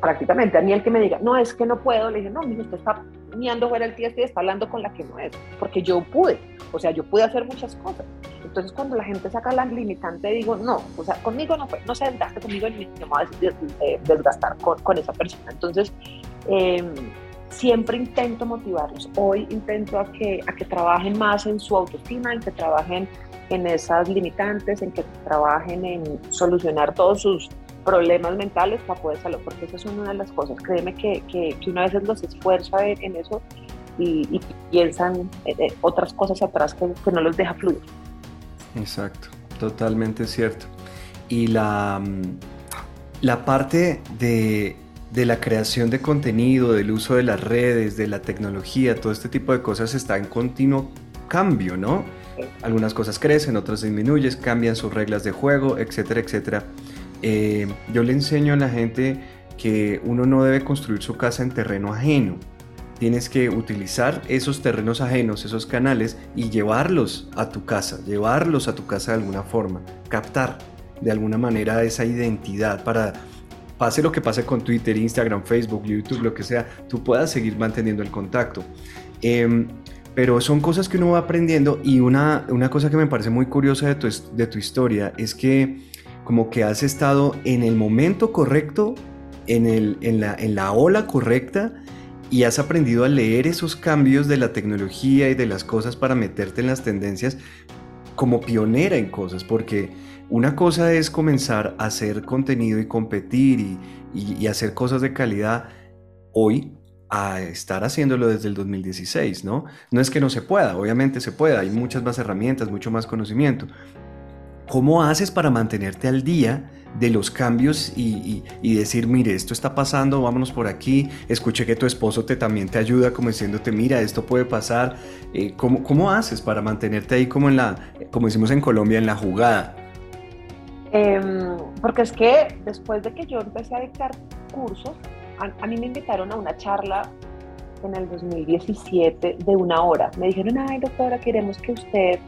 prácticamente a mí el que me diga, no, es que no puedo, le dije, no, mire, usted está mirando fuera el tiesto y está hablando con la que no es, porque yo pude, o sea, yo pude hacer muchas cosas. Entonces, cuando la gente saca la limitante, digo, no, o sea, conmigo no fue, no se desgaste conmigo ni me voy a desgastar con, con esa persona. Entonces, Em, siempre intento motivarlos. Hoy intento a que, a que trabajen más en su autoestima, en que trabajen en esas limitantes, en que trabajen en solucionar todos sus problemas mentales para poder salud, porque esa es una de las cosas. Créeme que, que, que una vez los esfuerza en eso y, piensan eh, otras cosas atrás que, que no los deja fluir. Exacto, totalmente cierto. Y la, mm, la parte de, de, la creación de contenido, del uso de las redes, de la tecnología, todo este tipo de cosas está en continuo cambio, ¿no? Algunas cosas crecen, otras disminuyen, cambian sus reglas de juego, etcétera, etcétera. Eh, yo le enseño a la gente que uno no debe construir su casa en terreno ajeno. Tienes que utilizar esos terrenos ajenos, esos canales y llevarlos a tu casa, llevarlos a tu casa de alguna forma, captar de alguna manera esa identidad para pase lo que pase con Twitter, Instagram, Facebook, YouTube, lo que sea, tú puedas seguir manteniendo el contacto. Em, pero son cosas que uno va aprendiendo y una, una cosa que me parece muy curiosa de tu, de tu historia es que como que has estado en el momento correcto, en, el, en, la, en la ola correcta y has aprendido a leer esos cambios de la tecnología y de las cosas para meterte en las tendencias como pionera en cosas, porque una cosa es comenzar a hacer contenido y competir y, hacer cosas de calidad hoy a estar haciéndolo desde el 2016, ¿no? No es que no se pueda, obviamente se puede, hay muchas más herramientas, mucho más conocimiento. ¿Cómo haces para mantenerte al día de los cambios y, decir, mire, esto está pasando, vámonos por aquí, escuché que tu esposo te, también te ayuda como diciéndote, mira, esto puede pasar, eh, ¿cómo, ¿cómo, haces para mantenerte ahí como en la, como decimos en Colombia, en la jugada? Em, porque es que después de que yo empecé a dictar cursos, a, mí me invitaron a una charla en el 2017 de una hora. Me dijeron, ay doctora, queremos que usted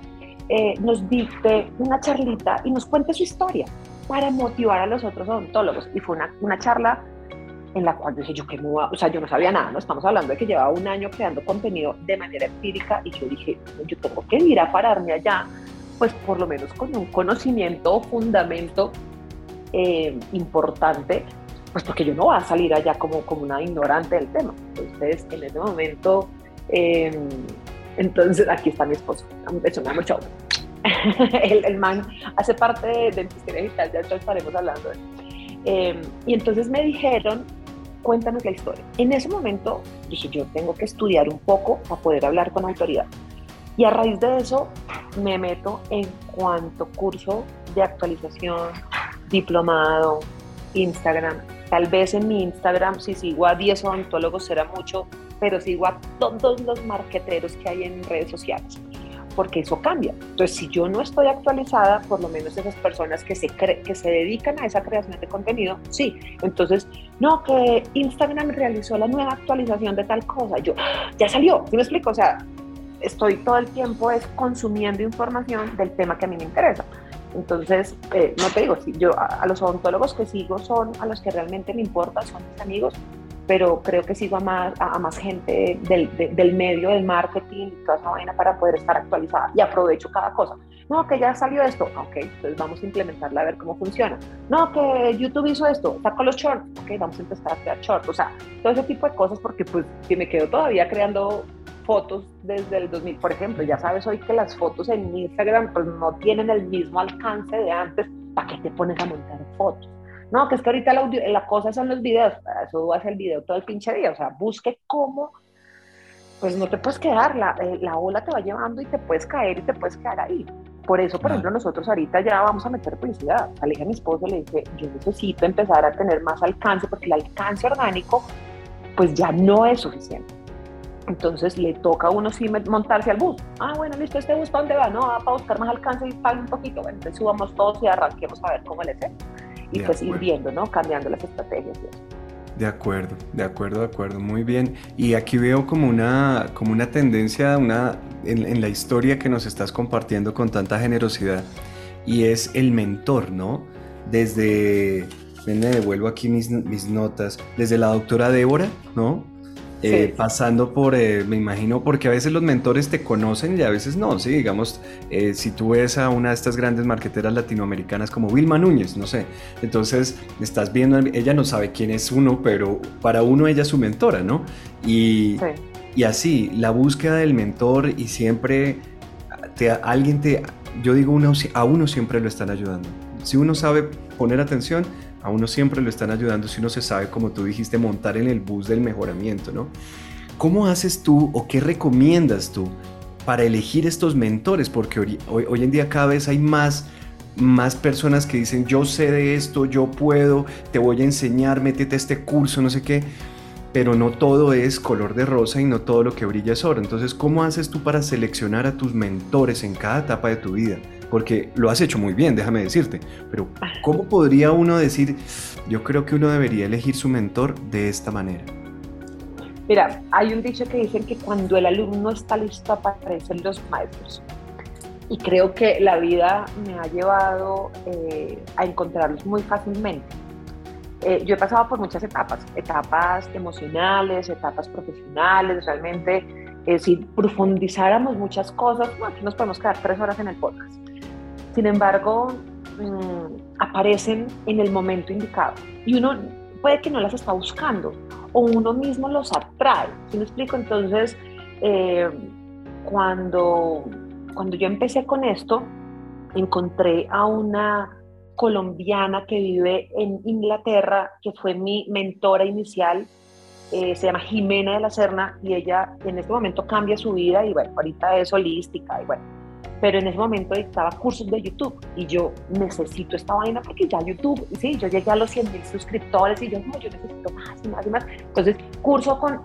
eh, nos dicte una charlita y nos cuente su historia para motivar a los otros odontólogos. Y fue una, una charla en la cual dije yo que o sea, yo no sabía nada, no estamos hablando de que llevaba un año creando contenido de manera empírica y yo dije, yo tengo que ir a pararme allá, pues por lo menos con un conocimiento o fundamento eh, importante, pues porque yo no voy a salir allá como, como una ignorante del tema. Entonces, en ese momento, em, entonces aquí está mi esposo, eso me ha mucho <laughs> el, el, man hace parte de, de Historia Digital, ya estaremos hablando eh, y entonces me dijeron, cuéntanos la historia. En ese momento dije, yo tengo que estudiar un poco para poder hablar con autoridad. Y a raíz de eso me meto en cuanto curso de actualización, diplomado, Instagram. Tal vez en mi Instagram, si sigo a 10 odontólogos será mucho, pero sigo a todos los marqueteros que hay en redes sociales porque eso cambia. Entonces, si yo no estoy actualizada, por lo menos esas personas que se, que se dedican a esa creación de contenido, sí. Entonces, no, que Instagram realizó la nueva actualización de tal cosa. Yo, ya salió, ¿sí me explico? O sea, estoy todo el tiempo es consumiendo información del tema que a mí me interesa. Entonces, eh, no te digo, yo a, los odontólogos que sigo son a los que realmente me importa, son mis amigos, pero creo que sigo a más, a, más gente del, del, medio, del marketing, toda esa vaina para poder estar actualizada y aprovecho cada cosa. No, que ya salió esto, ok, entonces vamos a implementarla a ver cómo funciona. No, que YouTube hizo esto, saco los shorts, ok, vamos a empezar a crear shorts, o sea, todo ese tipo de cosas porque pues si me quedo todavía creando fotos desde el 2000, por ejemplo, ya sabes hoy que las fotos en Instagram pues no tienen el mismo alcance de antes, ¿para qué te pones a montar fotos? No, que es que ahorita la, la cosa son los videos, eso hace el video todo el pinche día, o sea, busque cómo, pues no te puedes quedar, la, eh, la ola te va llevando y te puedes caer y te puedes quedar ahí. Por eso, por ejemplo, nosotros ahorita ya vamos a meter publicidad. Le dije a mi esposo, le dije, yo necesito empezar a tener más alcance porque el alcance orgánico pues ya no es suficiente. Entonces le toca a uno sí montarse al bus. Ah, bueno, listo, este bus para dónde va, no, va para buscar más alcance y pague un poquito. Bueno, entonces subamos todos y arranquemos a ver cómo le hace y pues ir viendo, ¿no? Cambiando las estrategias De acuerdo, de acuerdo, de acuerdo, muy bien. Y aquí veo como una, como una tendencia una, en, la historia que nos estás compartiendo con tanta generosidad y es el mentor, ¿no? Desde, me devuelvo aquí mis, mis notas, desde la doctora Débora, ¿no? Eh, pasando por, eh, me imagino, porque a veces los mentores te conocen y a veces no, sí, digamos, eh, si tú ves a una de estas grandes marqueteras latinoamericanas como Vilma Núñez, no sé, entonces estás viendo, ella no sabe quién es uno, pero para uno ella es su mentora, ¿no? Y, y así, la búsqueda del mentor y siempre te, alguien te, yo digo, uno, a uno siempre lo están ayudando. Si uno sabe poner atención, a uno siempre lo están ayudando si uno se sabe, como tú dijiste, montar en el bus del mejoramiento, ¿no? ¿cómo haces tú o qué recomiendas tú para elegir estos mentores? Porque hoy, en día cada vez hay más más personas que dicen yo sé de esto, yo puedo, te voy a enseñar, métete a este curso, no sé qué, pero no todo es color de rosa y no todo lo que brilla es oro. Entonces, ¿cómo haces tú para seleccionar a tus mentores en cada etapa de tu vida? Porque lo has hecho muy bien, déjame decirte, pero ¿cómo podría uno decir, yo creo que uno debería elegir su mentor de esta manera? Mira, hay un dicho que dicen que cuando el alumno está listo aparecen los maestros y creo que la vida me ha llevado eh, a encontrarlos muy fácilmente. Eh, yo he pasado por muchas etapas, etapas emocionales, etapas profesionales, realmente eh, si profundizáramos muchas cosas, aquí nos podemos quedar tres horas en el podcast. Sin embargo, mm, aparecen en el momento indicado y uno puede que no las está buscando o uno mismo los atrae. ¿Sí me explico? Entonces, cuando cuando yo empecé con esto, encontré a una colombiana que vive en Inglaterra, que fue mi mentora inicial, eh, se llama Jimena de la Serna, y ella en este momento cambia su vida, y bueno, ahorita es holística, y bueno, pero en ese momento dictaba cursos de YouTube, y yo necesito esta vaina porque ya YouTube, sí, yo llegué a los 100 mil suscriptores, y yo, no, yo necesito más y más y más, entonces curso con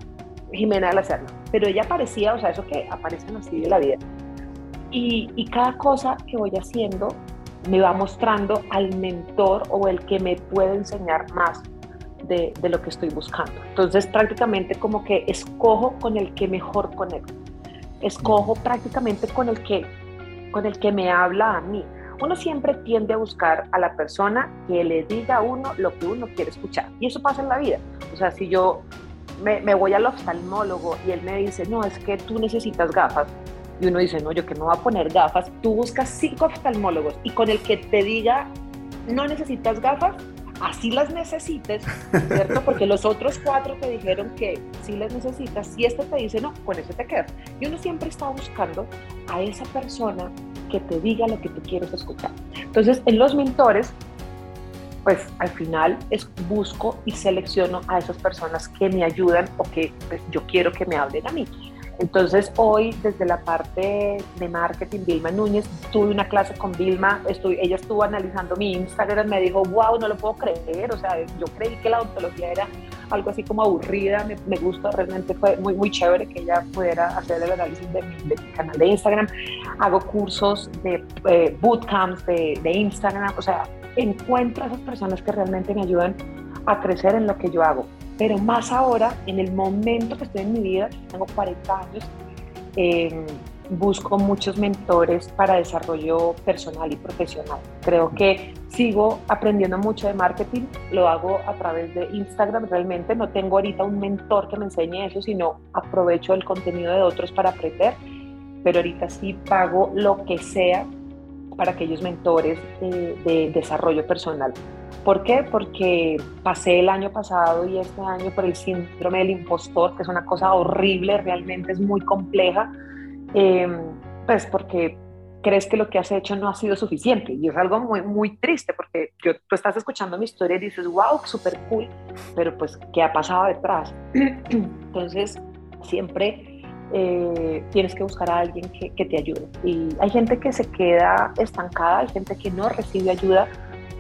Jimena de la Serna, pero ella aparecía, o sea, eso que aparecen así de la vida, y, cada cosa que voy haciendo me va mostrando al mentor o el que me puede enseñar más de, lo que estoy buscando. Entonces prácticamente como que escojo con el que mejor conecto. Escojo prácticamente con el que, con el que me habla a mí. Uno siempre tiende a buscar a la persona que le diga a uno lo que uno quiere escuchar. Y eso pasa en la vida. O sea, si yo me, me voy al oftalmólogo y él me dice, no, es que tú necesitas gafas, y uno dice, no, yo que me voy a poner gafas, tú buscas cinco oftalmólogos y con el que te diga, no necesitas gafas, así las necesites, ¿cierto? Porque los otros cuatro te dijeron que sí las necesitas, si este te dice, no, con eso te quedas. Y uno siempre está buscando a esa persona que te diga lo que tú quieres escuchar. Entonces, en los mentores, pues al final es busco y selecciono a esas personas que me ayudan o que pues, yo quiero que me hablen a mí. Entonces hoy desde la parte de marketing, Vilma Núñez, tuve una clase con Vilma, estoy, ella estuvo analizando mi Instagram, me dijo, wow, no lo puedo creer, o sea, yo creí que la odontología era algo así como aburrida, me, me gusta, realmente fue muy, muy chévere que ella pudiera hacer el análisis de mi, canal de Instagram, hago cursos de eh, bootcamps de, de Instagram, o sea, encuentro a esas personas que realmente me ayudan a crecer en lo que yo hago pero más ahora, en el momento que estoy en mi vida, tengo 40 años, em, busco muchos mentores para desarrollo personal y profesional. Creo que sigo aprendiendo mucho de marketing, lo hago a través de Instagram, realmente no tengo ahorita un mentor que me enseñe eso, sino aprovecho el contenido de otros para aprender, pero ahorita sí pago lo que sea para aquellos mentores de desarrollo personal. ¿Por qué? Porque pasé el año pasado y este año por el síndrome del impostor, que es una cosa horrible, realmente es muy compleja, em, pues porque crees que lo que has hecho no ha sido suficiente y es algo muy, muy triste porque yo, tú estás escuchando mi historia y dices, wow, súper cool, pero pues, ¿qué ha pasado detrás? <clears throat> Entonces, siempre eh, tienes que buscar a alguien que, que, te ayude. Y hay gente que se queda estancada, hay gente que no recibe ayuda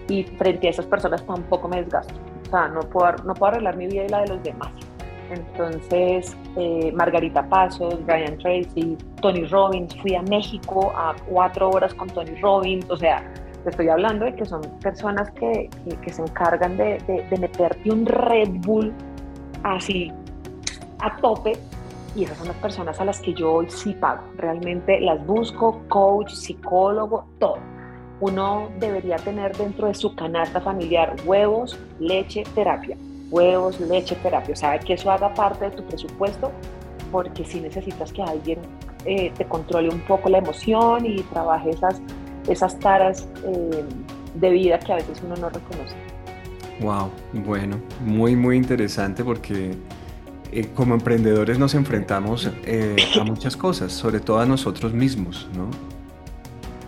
y frente a esas personas tampoco me desgasto. O sea, no puedo, no puedo arreglar mi vida y la de los demás. Entonces, eh, Margarita Pasos, Brian Tracy, Tony Robbins, fui a México a cuatro horas con Tony Robbins, o sea, te estoy hablando de que son personas que, que, se encargan de, de, de, meterte un Red Bull así a tope y esas son las personas a las que yo hoy sí pago. Realmente las busco, coach, psicólogo, todo uno debería tener dentro de su canasta familiar huevos, leche, terapia. Huevos, leche, terapia. O sea, que eso haga parte de tu presupuesto porque si necesitas que alguien eh, te controle un poco la emoción y trabaje esas, esas taras eh, de vida que a veces uno no reconoce. Wow, bueno, muy, muy interesante porque eh, como emprendedores nos enfrentamos a muchas cosas, sobre todo a nosotros mismos, ¿no?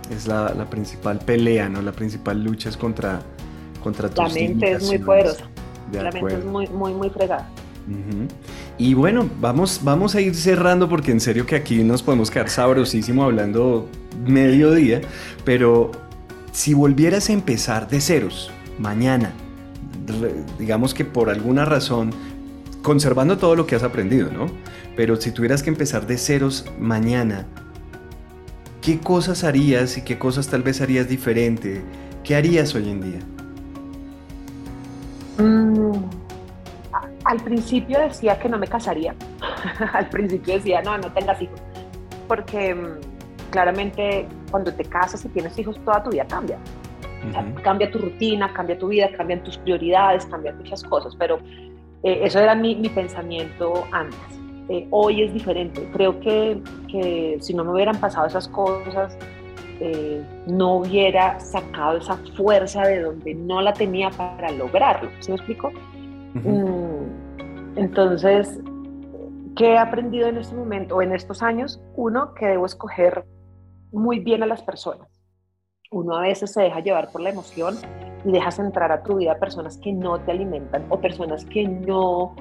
es la, la, principal pelea, ¿no? La principal lucha es contra, contra tus La mente es muy poderosa. la mente es muy, muy, muy fregada. Y bueno, vamos, vamos a ir cerrando porque en serio que aquí nos podemos quedar sabrosísimo hablando mediodía, pero si volvieras a empezar de ceros mañana, digamos que por alguna razón, conservando todo lo que has aprendido, ¿no? Pero si tuvieras que empezar de ceros mañana, ¿qué cosas harías y qué cosas tal vez harías diferente? ¿Qué harías hoy en día? Mm al principio decía que no me casaría. <laughs> al principio decía, no, no tengas hijos. Porque mm, claramente cuando te casas y tienes hijos, toda tu vida cambia. cambia tu rutina, cambia tu vida, cambian tus prioridades, cambian muchas cosas. Pero eh, eso era mi, pensamiento antes. Eh, hoy es diferente. Creo que, que, si no me hubieran pasado esas cosas, eh, no hubiera sacado esa fuerza de donde no la tenía para lograrlo. ¿Se me explico? Mm, entonces, ¿qué he aprendido en este momento o en estos años? Uno, que debo escoger muy bien a las personas. Uno a veces se deja llevar por la emoción y dejas entrar a tu vida personas que no te alimentan o personas que no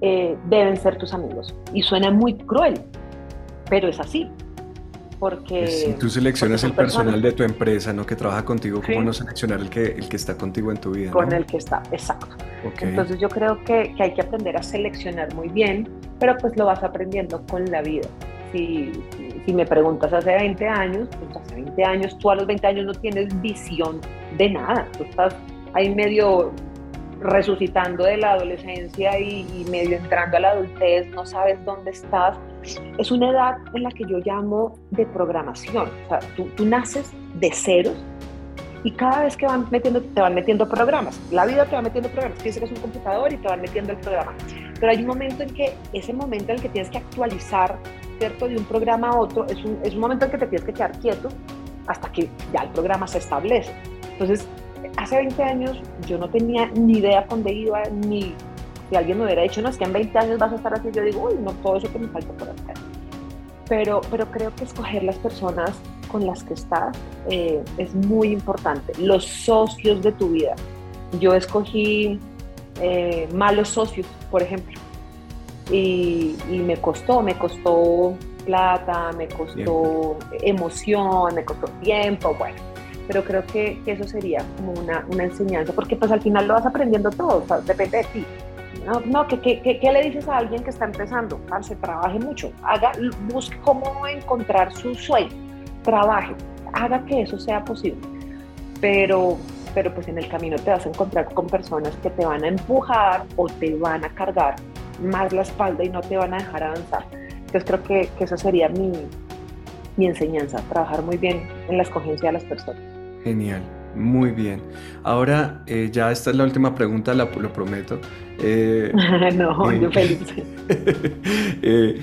eh, deben ser tus amigos. Y suena muy cruel, pero es así porque... Si tú seleccionas el personal de tu empresa, ¿no? Que trabaja contigo, ¿cómo no seleccionar el que, el que está contigo en tu vida? Con el que está, exacto. Entonces yo creo que, que, hay que aprender a seleccionar muy bien, pero pues lo vas aprendiendo con la vida. Si, si me preguntas hace 20 años, pues hace 20 años, tú a los 20 años no tienes visión de nada, tú estás ahí medio resucitando de la adolescencia y, medio entrando a la adultez, no sabes dónde estás. Es una edad en la que yo llamo de programación. O sea, tú, tú naces de ceros y cada vez que van metiendo, te van metiendo programas. La vida te va metiendo programas. Piensa que es un computador y te van metiendo el programa. Pero hay un momento en que, ese momento en el que tienes que actualizar, ¿cierto? De un programa a otro, es un, es un momento en que te tienes que quedar quieto hasta que ya el programa se establece. Entonces, hace 20 años yo no tenía ni idea dónde iba, ni si alguien me hubiera dicho, no, es que en 20 años vas a estar así, yo digo, uy, no, todo eso que me falta por hacer. Pero, pero creo que escoger las personas con las que estás eh, es muy importante. Los socios de tu vida. Yo escogí eh, malos socios, por ejemplo, y, me costó, me costó plata, me costó emoción, me costó tiempo, bueno pero creo que, que eso sería como una, una, enseñanza, porque pues al final lo vas aprendiendo todo, o sea, depende de ti. No, no ¿qué, qué, qué, le dices a alguien que está empezando? se trabaje mucho, haga, busque cómo encontrar su sueño, trabaje, haga que eso sea posible. Pero, pero pues en el camino te vas a encontrar con personas que te van a empujar o te van a cargar más la espalda y no te van a dejar avanzar. Entonces creo que, que eso sería mi, mi enseñanza, trabajar muy bien en la escogencia de las personas. Genial, muy bien. Ahora, eh, ya esta es la última pregunta, lo prometo. Eh, <laughs> no, yo feliz. <laughs> Eh,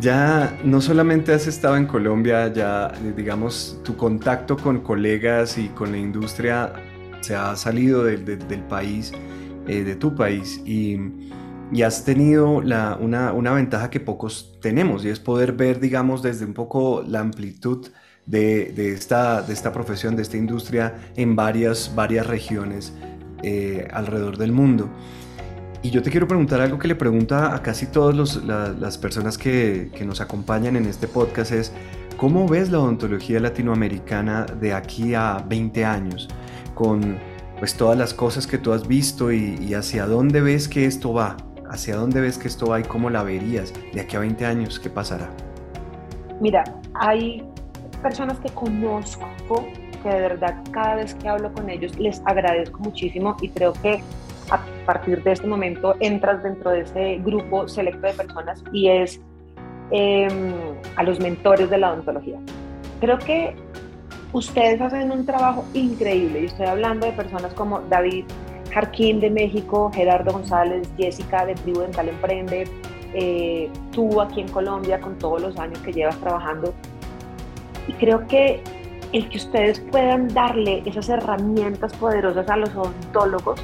ya no solamente has estado en Colombia, ya digamos tu contacto con colegas y con la industria se ha salido del país, de tu país, y, y has tenido la, una, una, ventaja que pocos tenemos, y es poder ver, digamos, desde un poco la amplitud de, esta, de esta profesión, de esta industria en varias, varias regiones eh, alrededor del mundo. Y yo te quiero preguntar algo que le pregunta a casi todas las personas que, que, nos acompañan en este podcast es, ¿cómo ves la odontología latinoamericana de aquí a 20 años? Con pues todas las cosas que tú has visto y hacia dónde ves que esto va, hacia dónde ves que esto va y cómo la verías de aquí a 20 años, ¿qué pasará? Mira, hay personas que conozco, que de verdad cada vez que hablo con ellos les agradezco muchísimo y creo que a partir de este momento entras dentro de ese grupo selecto de personas y es em, a los mentores de la odontología. Creo que ustedes hacen un trabajo increíble y estoy hablando de personas como David Jarquín de México, Gerardo González, Jessica de Tribu Dental Emprende, eh, tú aquí en Colombia con todos los años que llevas trabajando y creo que el que ustedes puedan darle esas herramientas poderosas a los odontólogos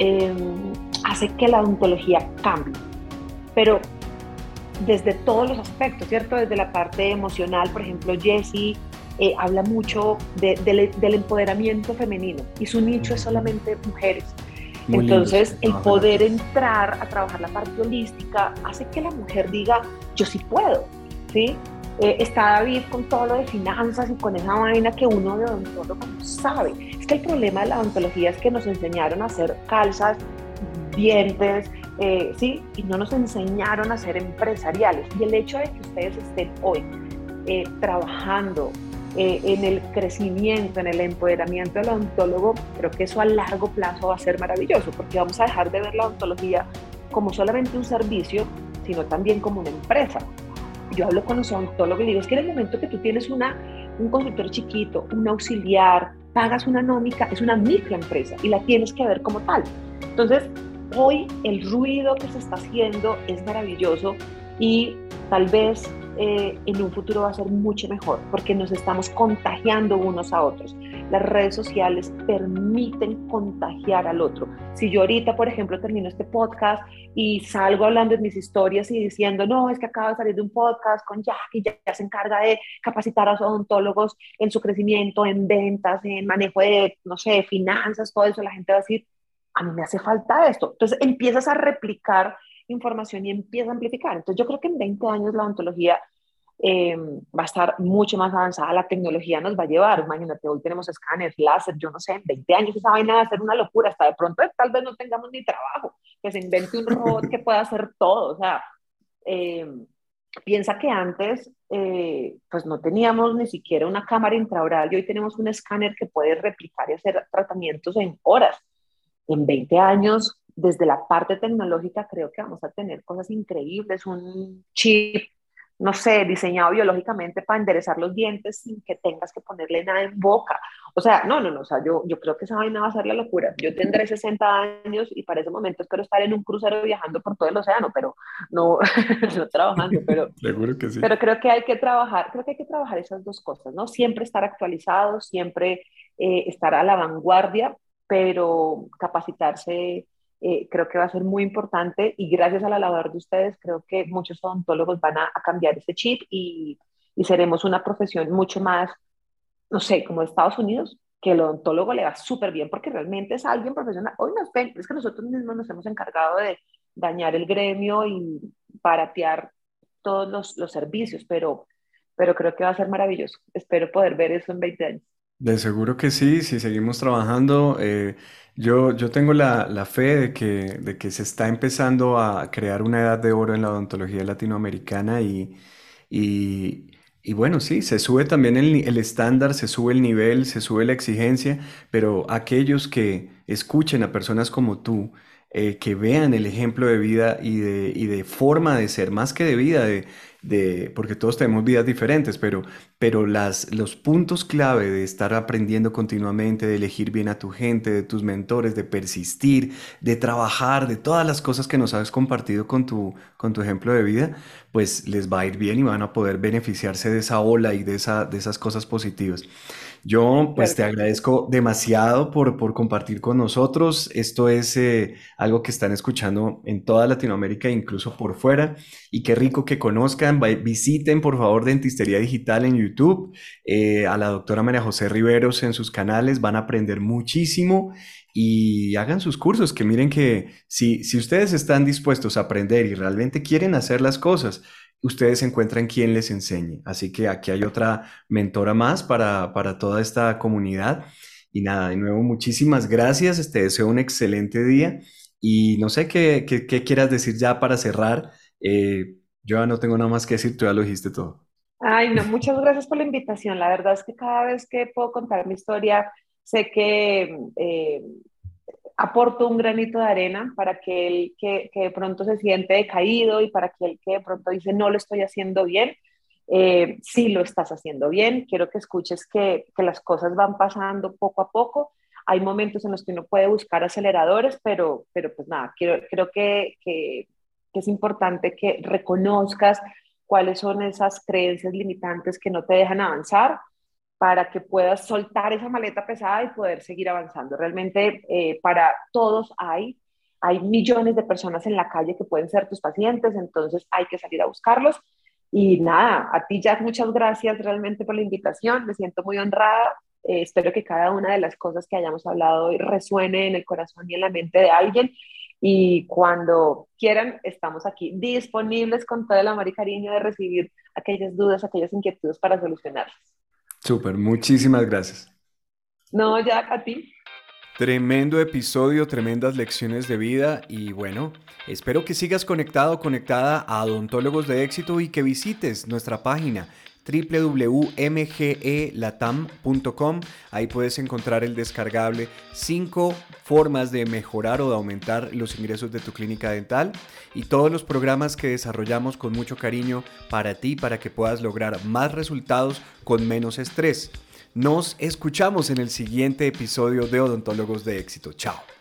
em, hace que la odontología cambie. Pero desde todos los aspectos, ¿cierto? Desde la parte emocional, por ejemplo, Jessie eh, habla mucho del empoderamiento femenino y su nicho es solamente mujeres. Entonces, el poder entrar a trabajar la parte holística hace que la mujer diga, yo sí puedo, ¿sí? Eh, está David con todo lo de finanzas y con esa vaina que uno de odontólogo no sabe. Es que el problema de la odontología es que nos enseñaron a hacer calzas, dientes, eh, ¿sí? Y no nos enseñaron a ser empresariales. Y el hecho de que ustedes estén hoy eh, trabajando en el crecimiento, en el empoderamiento del odontólogo, creo que eso a largo plazo va a ser maravilloso, porque vamos a dejar de ver la odontología como solamente un servicio, sino también como una empresa yo hablo con los odontólogos y digo, es que en el momento que tú tienes una, un consultor chiquito, un auxiliar, pagas una nómica, es una microempresa y la tienes que ver como tal. Entonces, hoy el ruido que se está haciendo es maravilloso y tal vez eh, en un futuro va a ser mucho mejor porque nos estamos contagiando unos a otros. Las redes sociales permiten contagiar al otro. Si yo ahorita, por ejemplo, termino este podcast y salgo hablando de mis historias y diciendo, no, es que acabo de salir de un podcast con Jack y ya, se encarga de capacitar a los odontólogos en su crecimiento, en ventas, en manejo de, no sé, finanzas, todo eso, la gente va a decir, a mí me hace falta esto. Entonces empiezas a replicar información y empieza a amplificar. Entonces yo creo que en 20 años la odontología eh, va a estar mucho más avanzada, la tecnología nos va a llevar, imagínate, hoy tenemos escáneres, láser, yo no sé, en 20 años esa vaina va a ser una locura, hasta de pronto tal vez no tengamos ni trabajo, que se invente un robot que pueda hacer todo, o sea, eh, piensa que antes eh, pues no teníamos ni siquiera una cámara intraoral y hoy tenemos un escáner que puede replicar y hacer tratamientos en horas. En 20 años desde la parte tecnológica creo que vamos a tener cosas increíbles, un chip, no sé, diseñado biológicamente para enderezar los dientes sin que tengas que ponerle nada en boca. O sea, no, no, no, o sea, yo, yo creo que esa vaina va a ser la locura. Yo tendré 60 años y para ese momento espero estar en un crucero viajando por todo el océano, pero no, <laughs> no trabajando, pero, <laughs> Seguro que sí. pero creo que hay que trabajar, creo que hay que trabajar esas dos cosas, ¿no? Siempre estar actualizado, siempre eh, estar a la vanguardia, pero capacitarse eh, creo que va a ser muy importante y gracias a la labor de ustedes creo que muchos odontólogos van a, cambiar ese chip y, y, seremos una profesión mucho más, no sé, como Estados Unidos, que el odontólogo le va súper bien porque realmente es alguien profesional. Hoy nos ven, es que nosotros mismos nos hemos encargado de dañar el gremio y baratear todos los, los servicios, pero, pero creo que va a ser maravilloso. Espero poder ver eso en 20 años. De seguro que sí, si seguimos trabajando. Eh, yo, yo tengo la, la fe de que, de que se está empezando a crear una edad de oro en la odontología latinoamericana y, y, y bueno, sí, se sube también el, el estándar, se sube el nivel, se sube la exigencia, pero aquellos que escuchen a personas como tú, eh, que vean el ejemplo de vida y de, y de forma de ser, más que de vida, de, de, porque todos tenemos vidas diferentes, pero, pero las, los puntos clave de estar aprendiendo continuamente, de elegir bien a tu gente, de tus mentores, de persistir, de trabajar, de todas las cosas que nos has compartido con tu, con tu ejemplo de vida, pues les va a ir bien y van a poder beneficiarse de esa ola y de, esa, de esas cosas positivas. Yo pues te agradezco demasiado por, por compartir con nosotros. Esto es eh, algo que están escuchando en toda Latinoamérica, incluso por fuera. Y qué rico que conozcan. visiten por favor Dentistería Digital en YouTube, eh, a la doctora María José Riveros en sus canales. Van a aprender muchísimo y hagan sus cursos, que miren que si, si ustedes están dispuestos a aprender y realmente quieren hacer las cosas, ustedes encuentran quien les enseñe. Así que aquí hay otra mentora más para, para toda esta comunidad. Y nada, de nuevo, muchísimas gracias. Te deseo un excelente día. Y no sé qué, qué, quieras decir ya para cerrar. Eh, yo ya no tengo nada más que decir, tú ya lo dijiste todo. Ay, no, muchas gracias por la invitación. La verdad es que cada vez que puedo contar mi historia, sé que eh, aporto un granito de arena para que el que, que, de pronto se siente decaído y para que el que de pronto dice no lo estoy haciendo bien, eh, lo estás haciendo bien. Quiero que escuches que, que, las cosas van pasando poco a poco. Hay momentos en los que uno puede buscar aceleradores, pero, pero pues nada, quiero, creo que, que, que es importante que reconozcas cuáles son esas creencias limitantes que no te dejan avanzar para que puedas soltar esa maleta pesada y poder seguir avanzando. Realmente eh, para todos hay, hay millones de personas en la calle que pueden ser tus pacientes, entonces hay que salir a buscarlos. Y nada, a ti Jack, muchas gracias realmente por la invitación, me siento muy honrada Eh, espero que cada una de las cosas que hayamos hablado hoy resuene en el corazón y en la mente de alguien. Y cuando quieran, estamos aquí disponibles con todo el amor y cariño de recibir aquellas dudas, aquellas inquietudes para solucionarlas. Súper, muchísimas gracias. No, ya a ti. Tremendo episodio, tremendas lecciones de vida y bueno, espero que sigas conectado, conectada a Odontólogos de Éxito y que visites nuestra página www.mgelatam.com. Ahí puedes encontrar el descargable 5 formas de mejorar o de aumentar los ingresos de tu clínica dental y todos los programas que desarrollamos con mucho cariño para ti para que puedas lograr más resultados con menos estrés. Nos escuchamos en el siguiente episodio de Odontólogos de Éxito. Chao.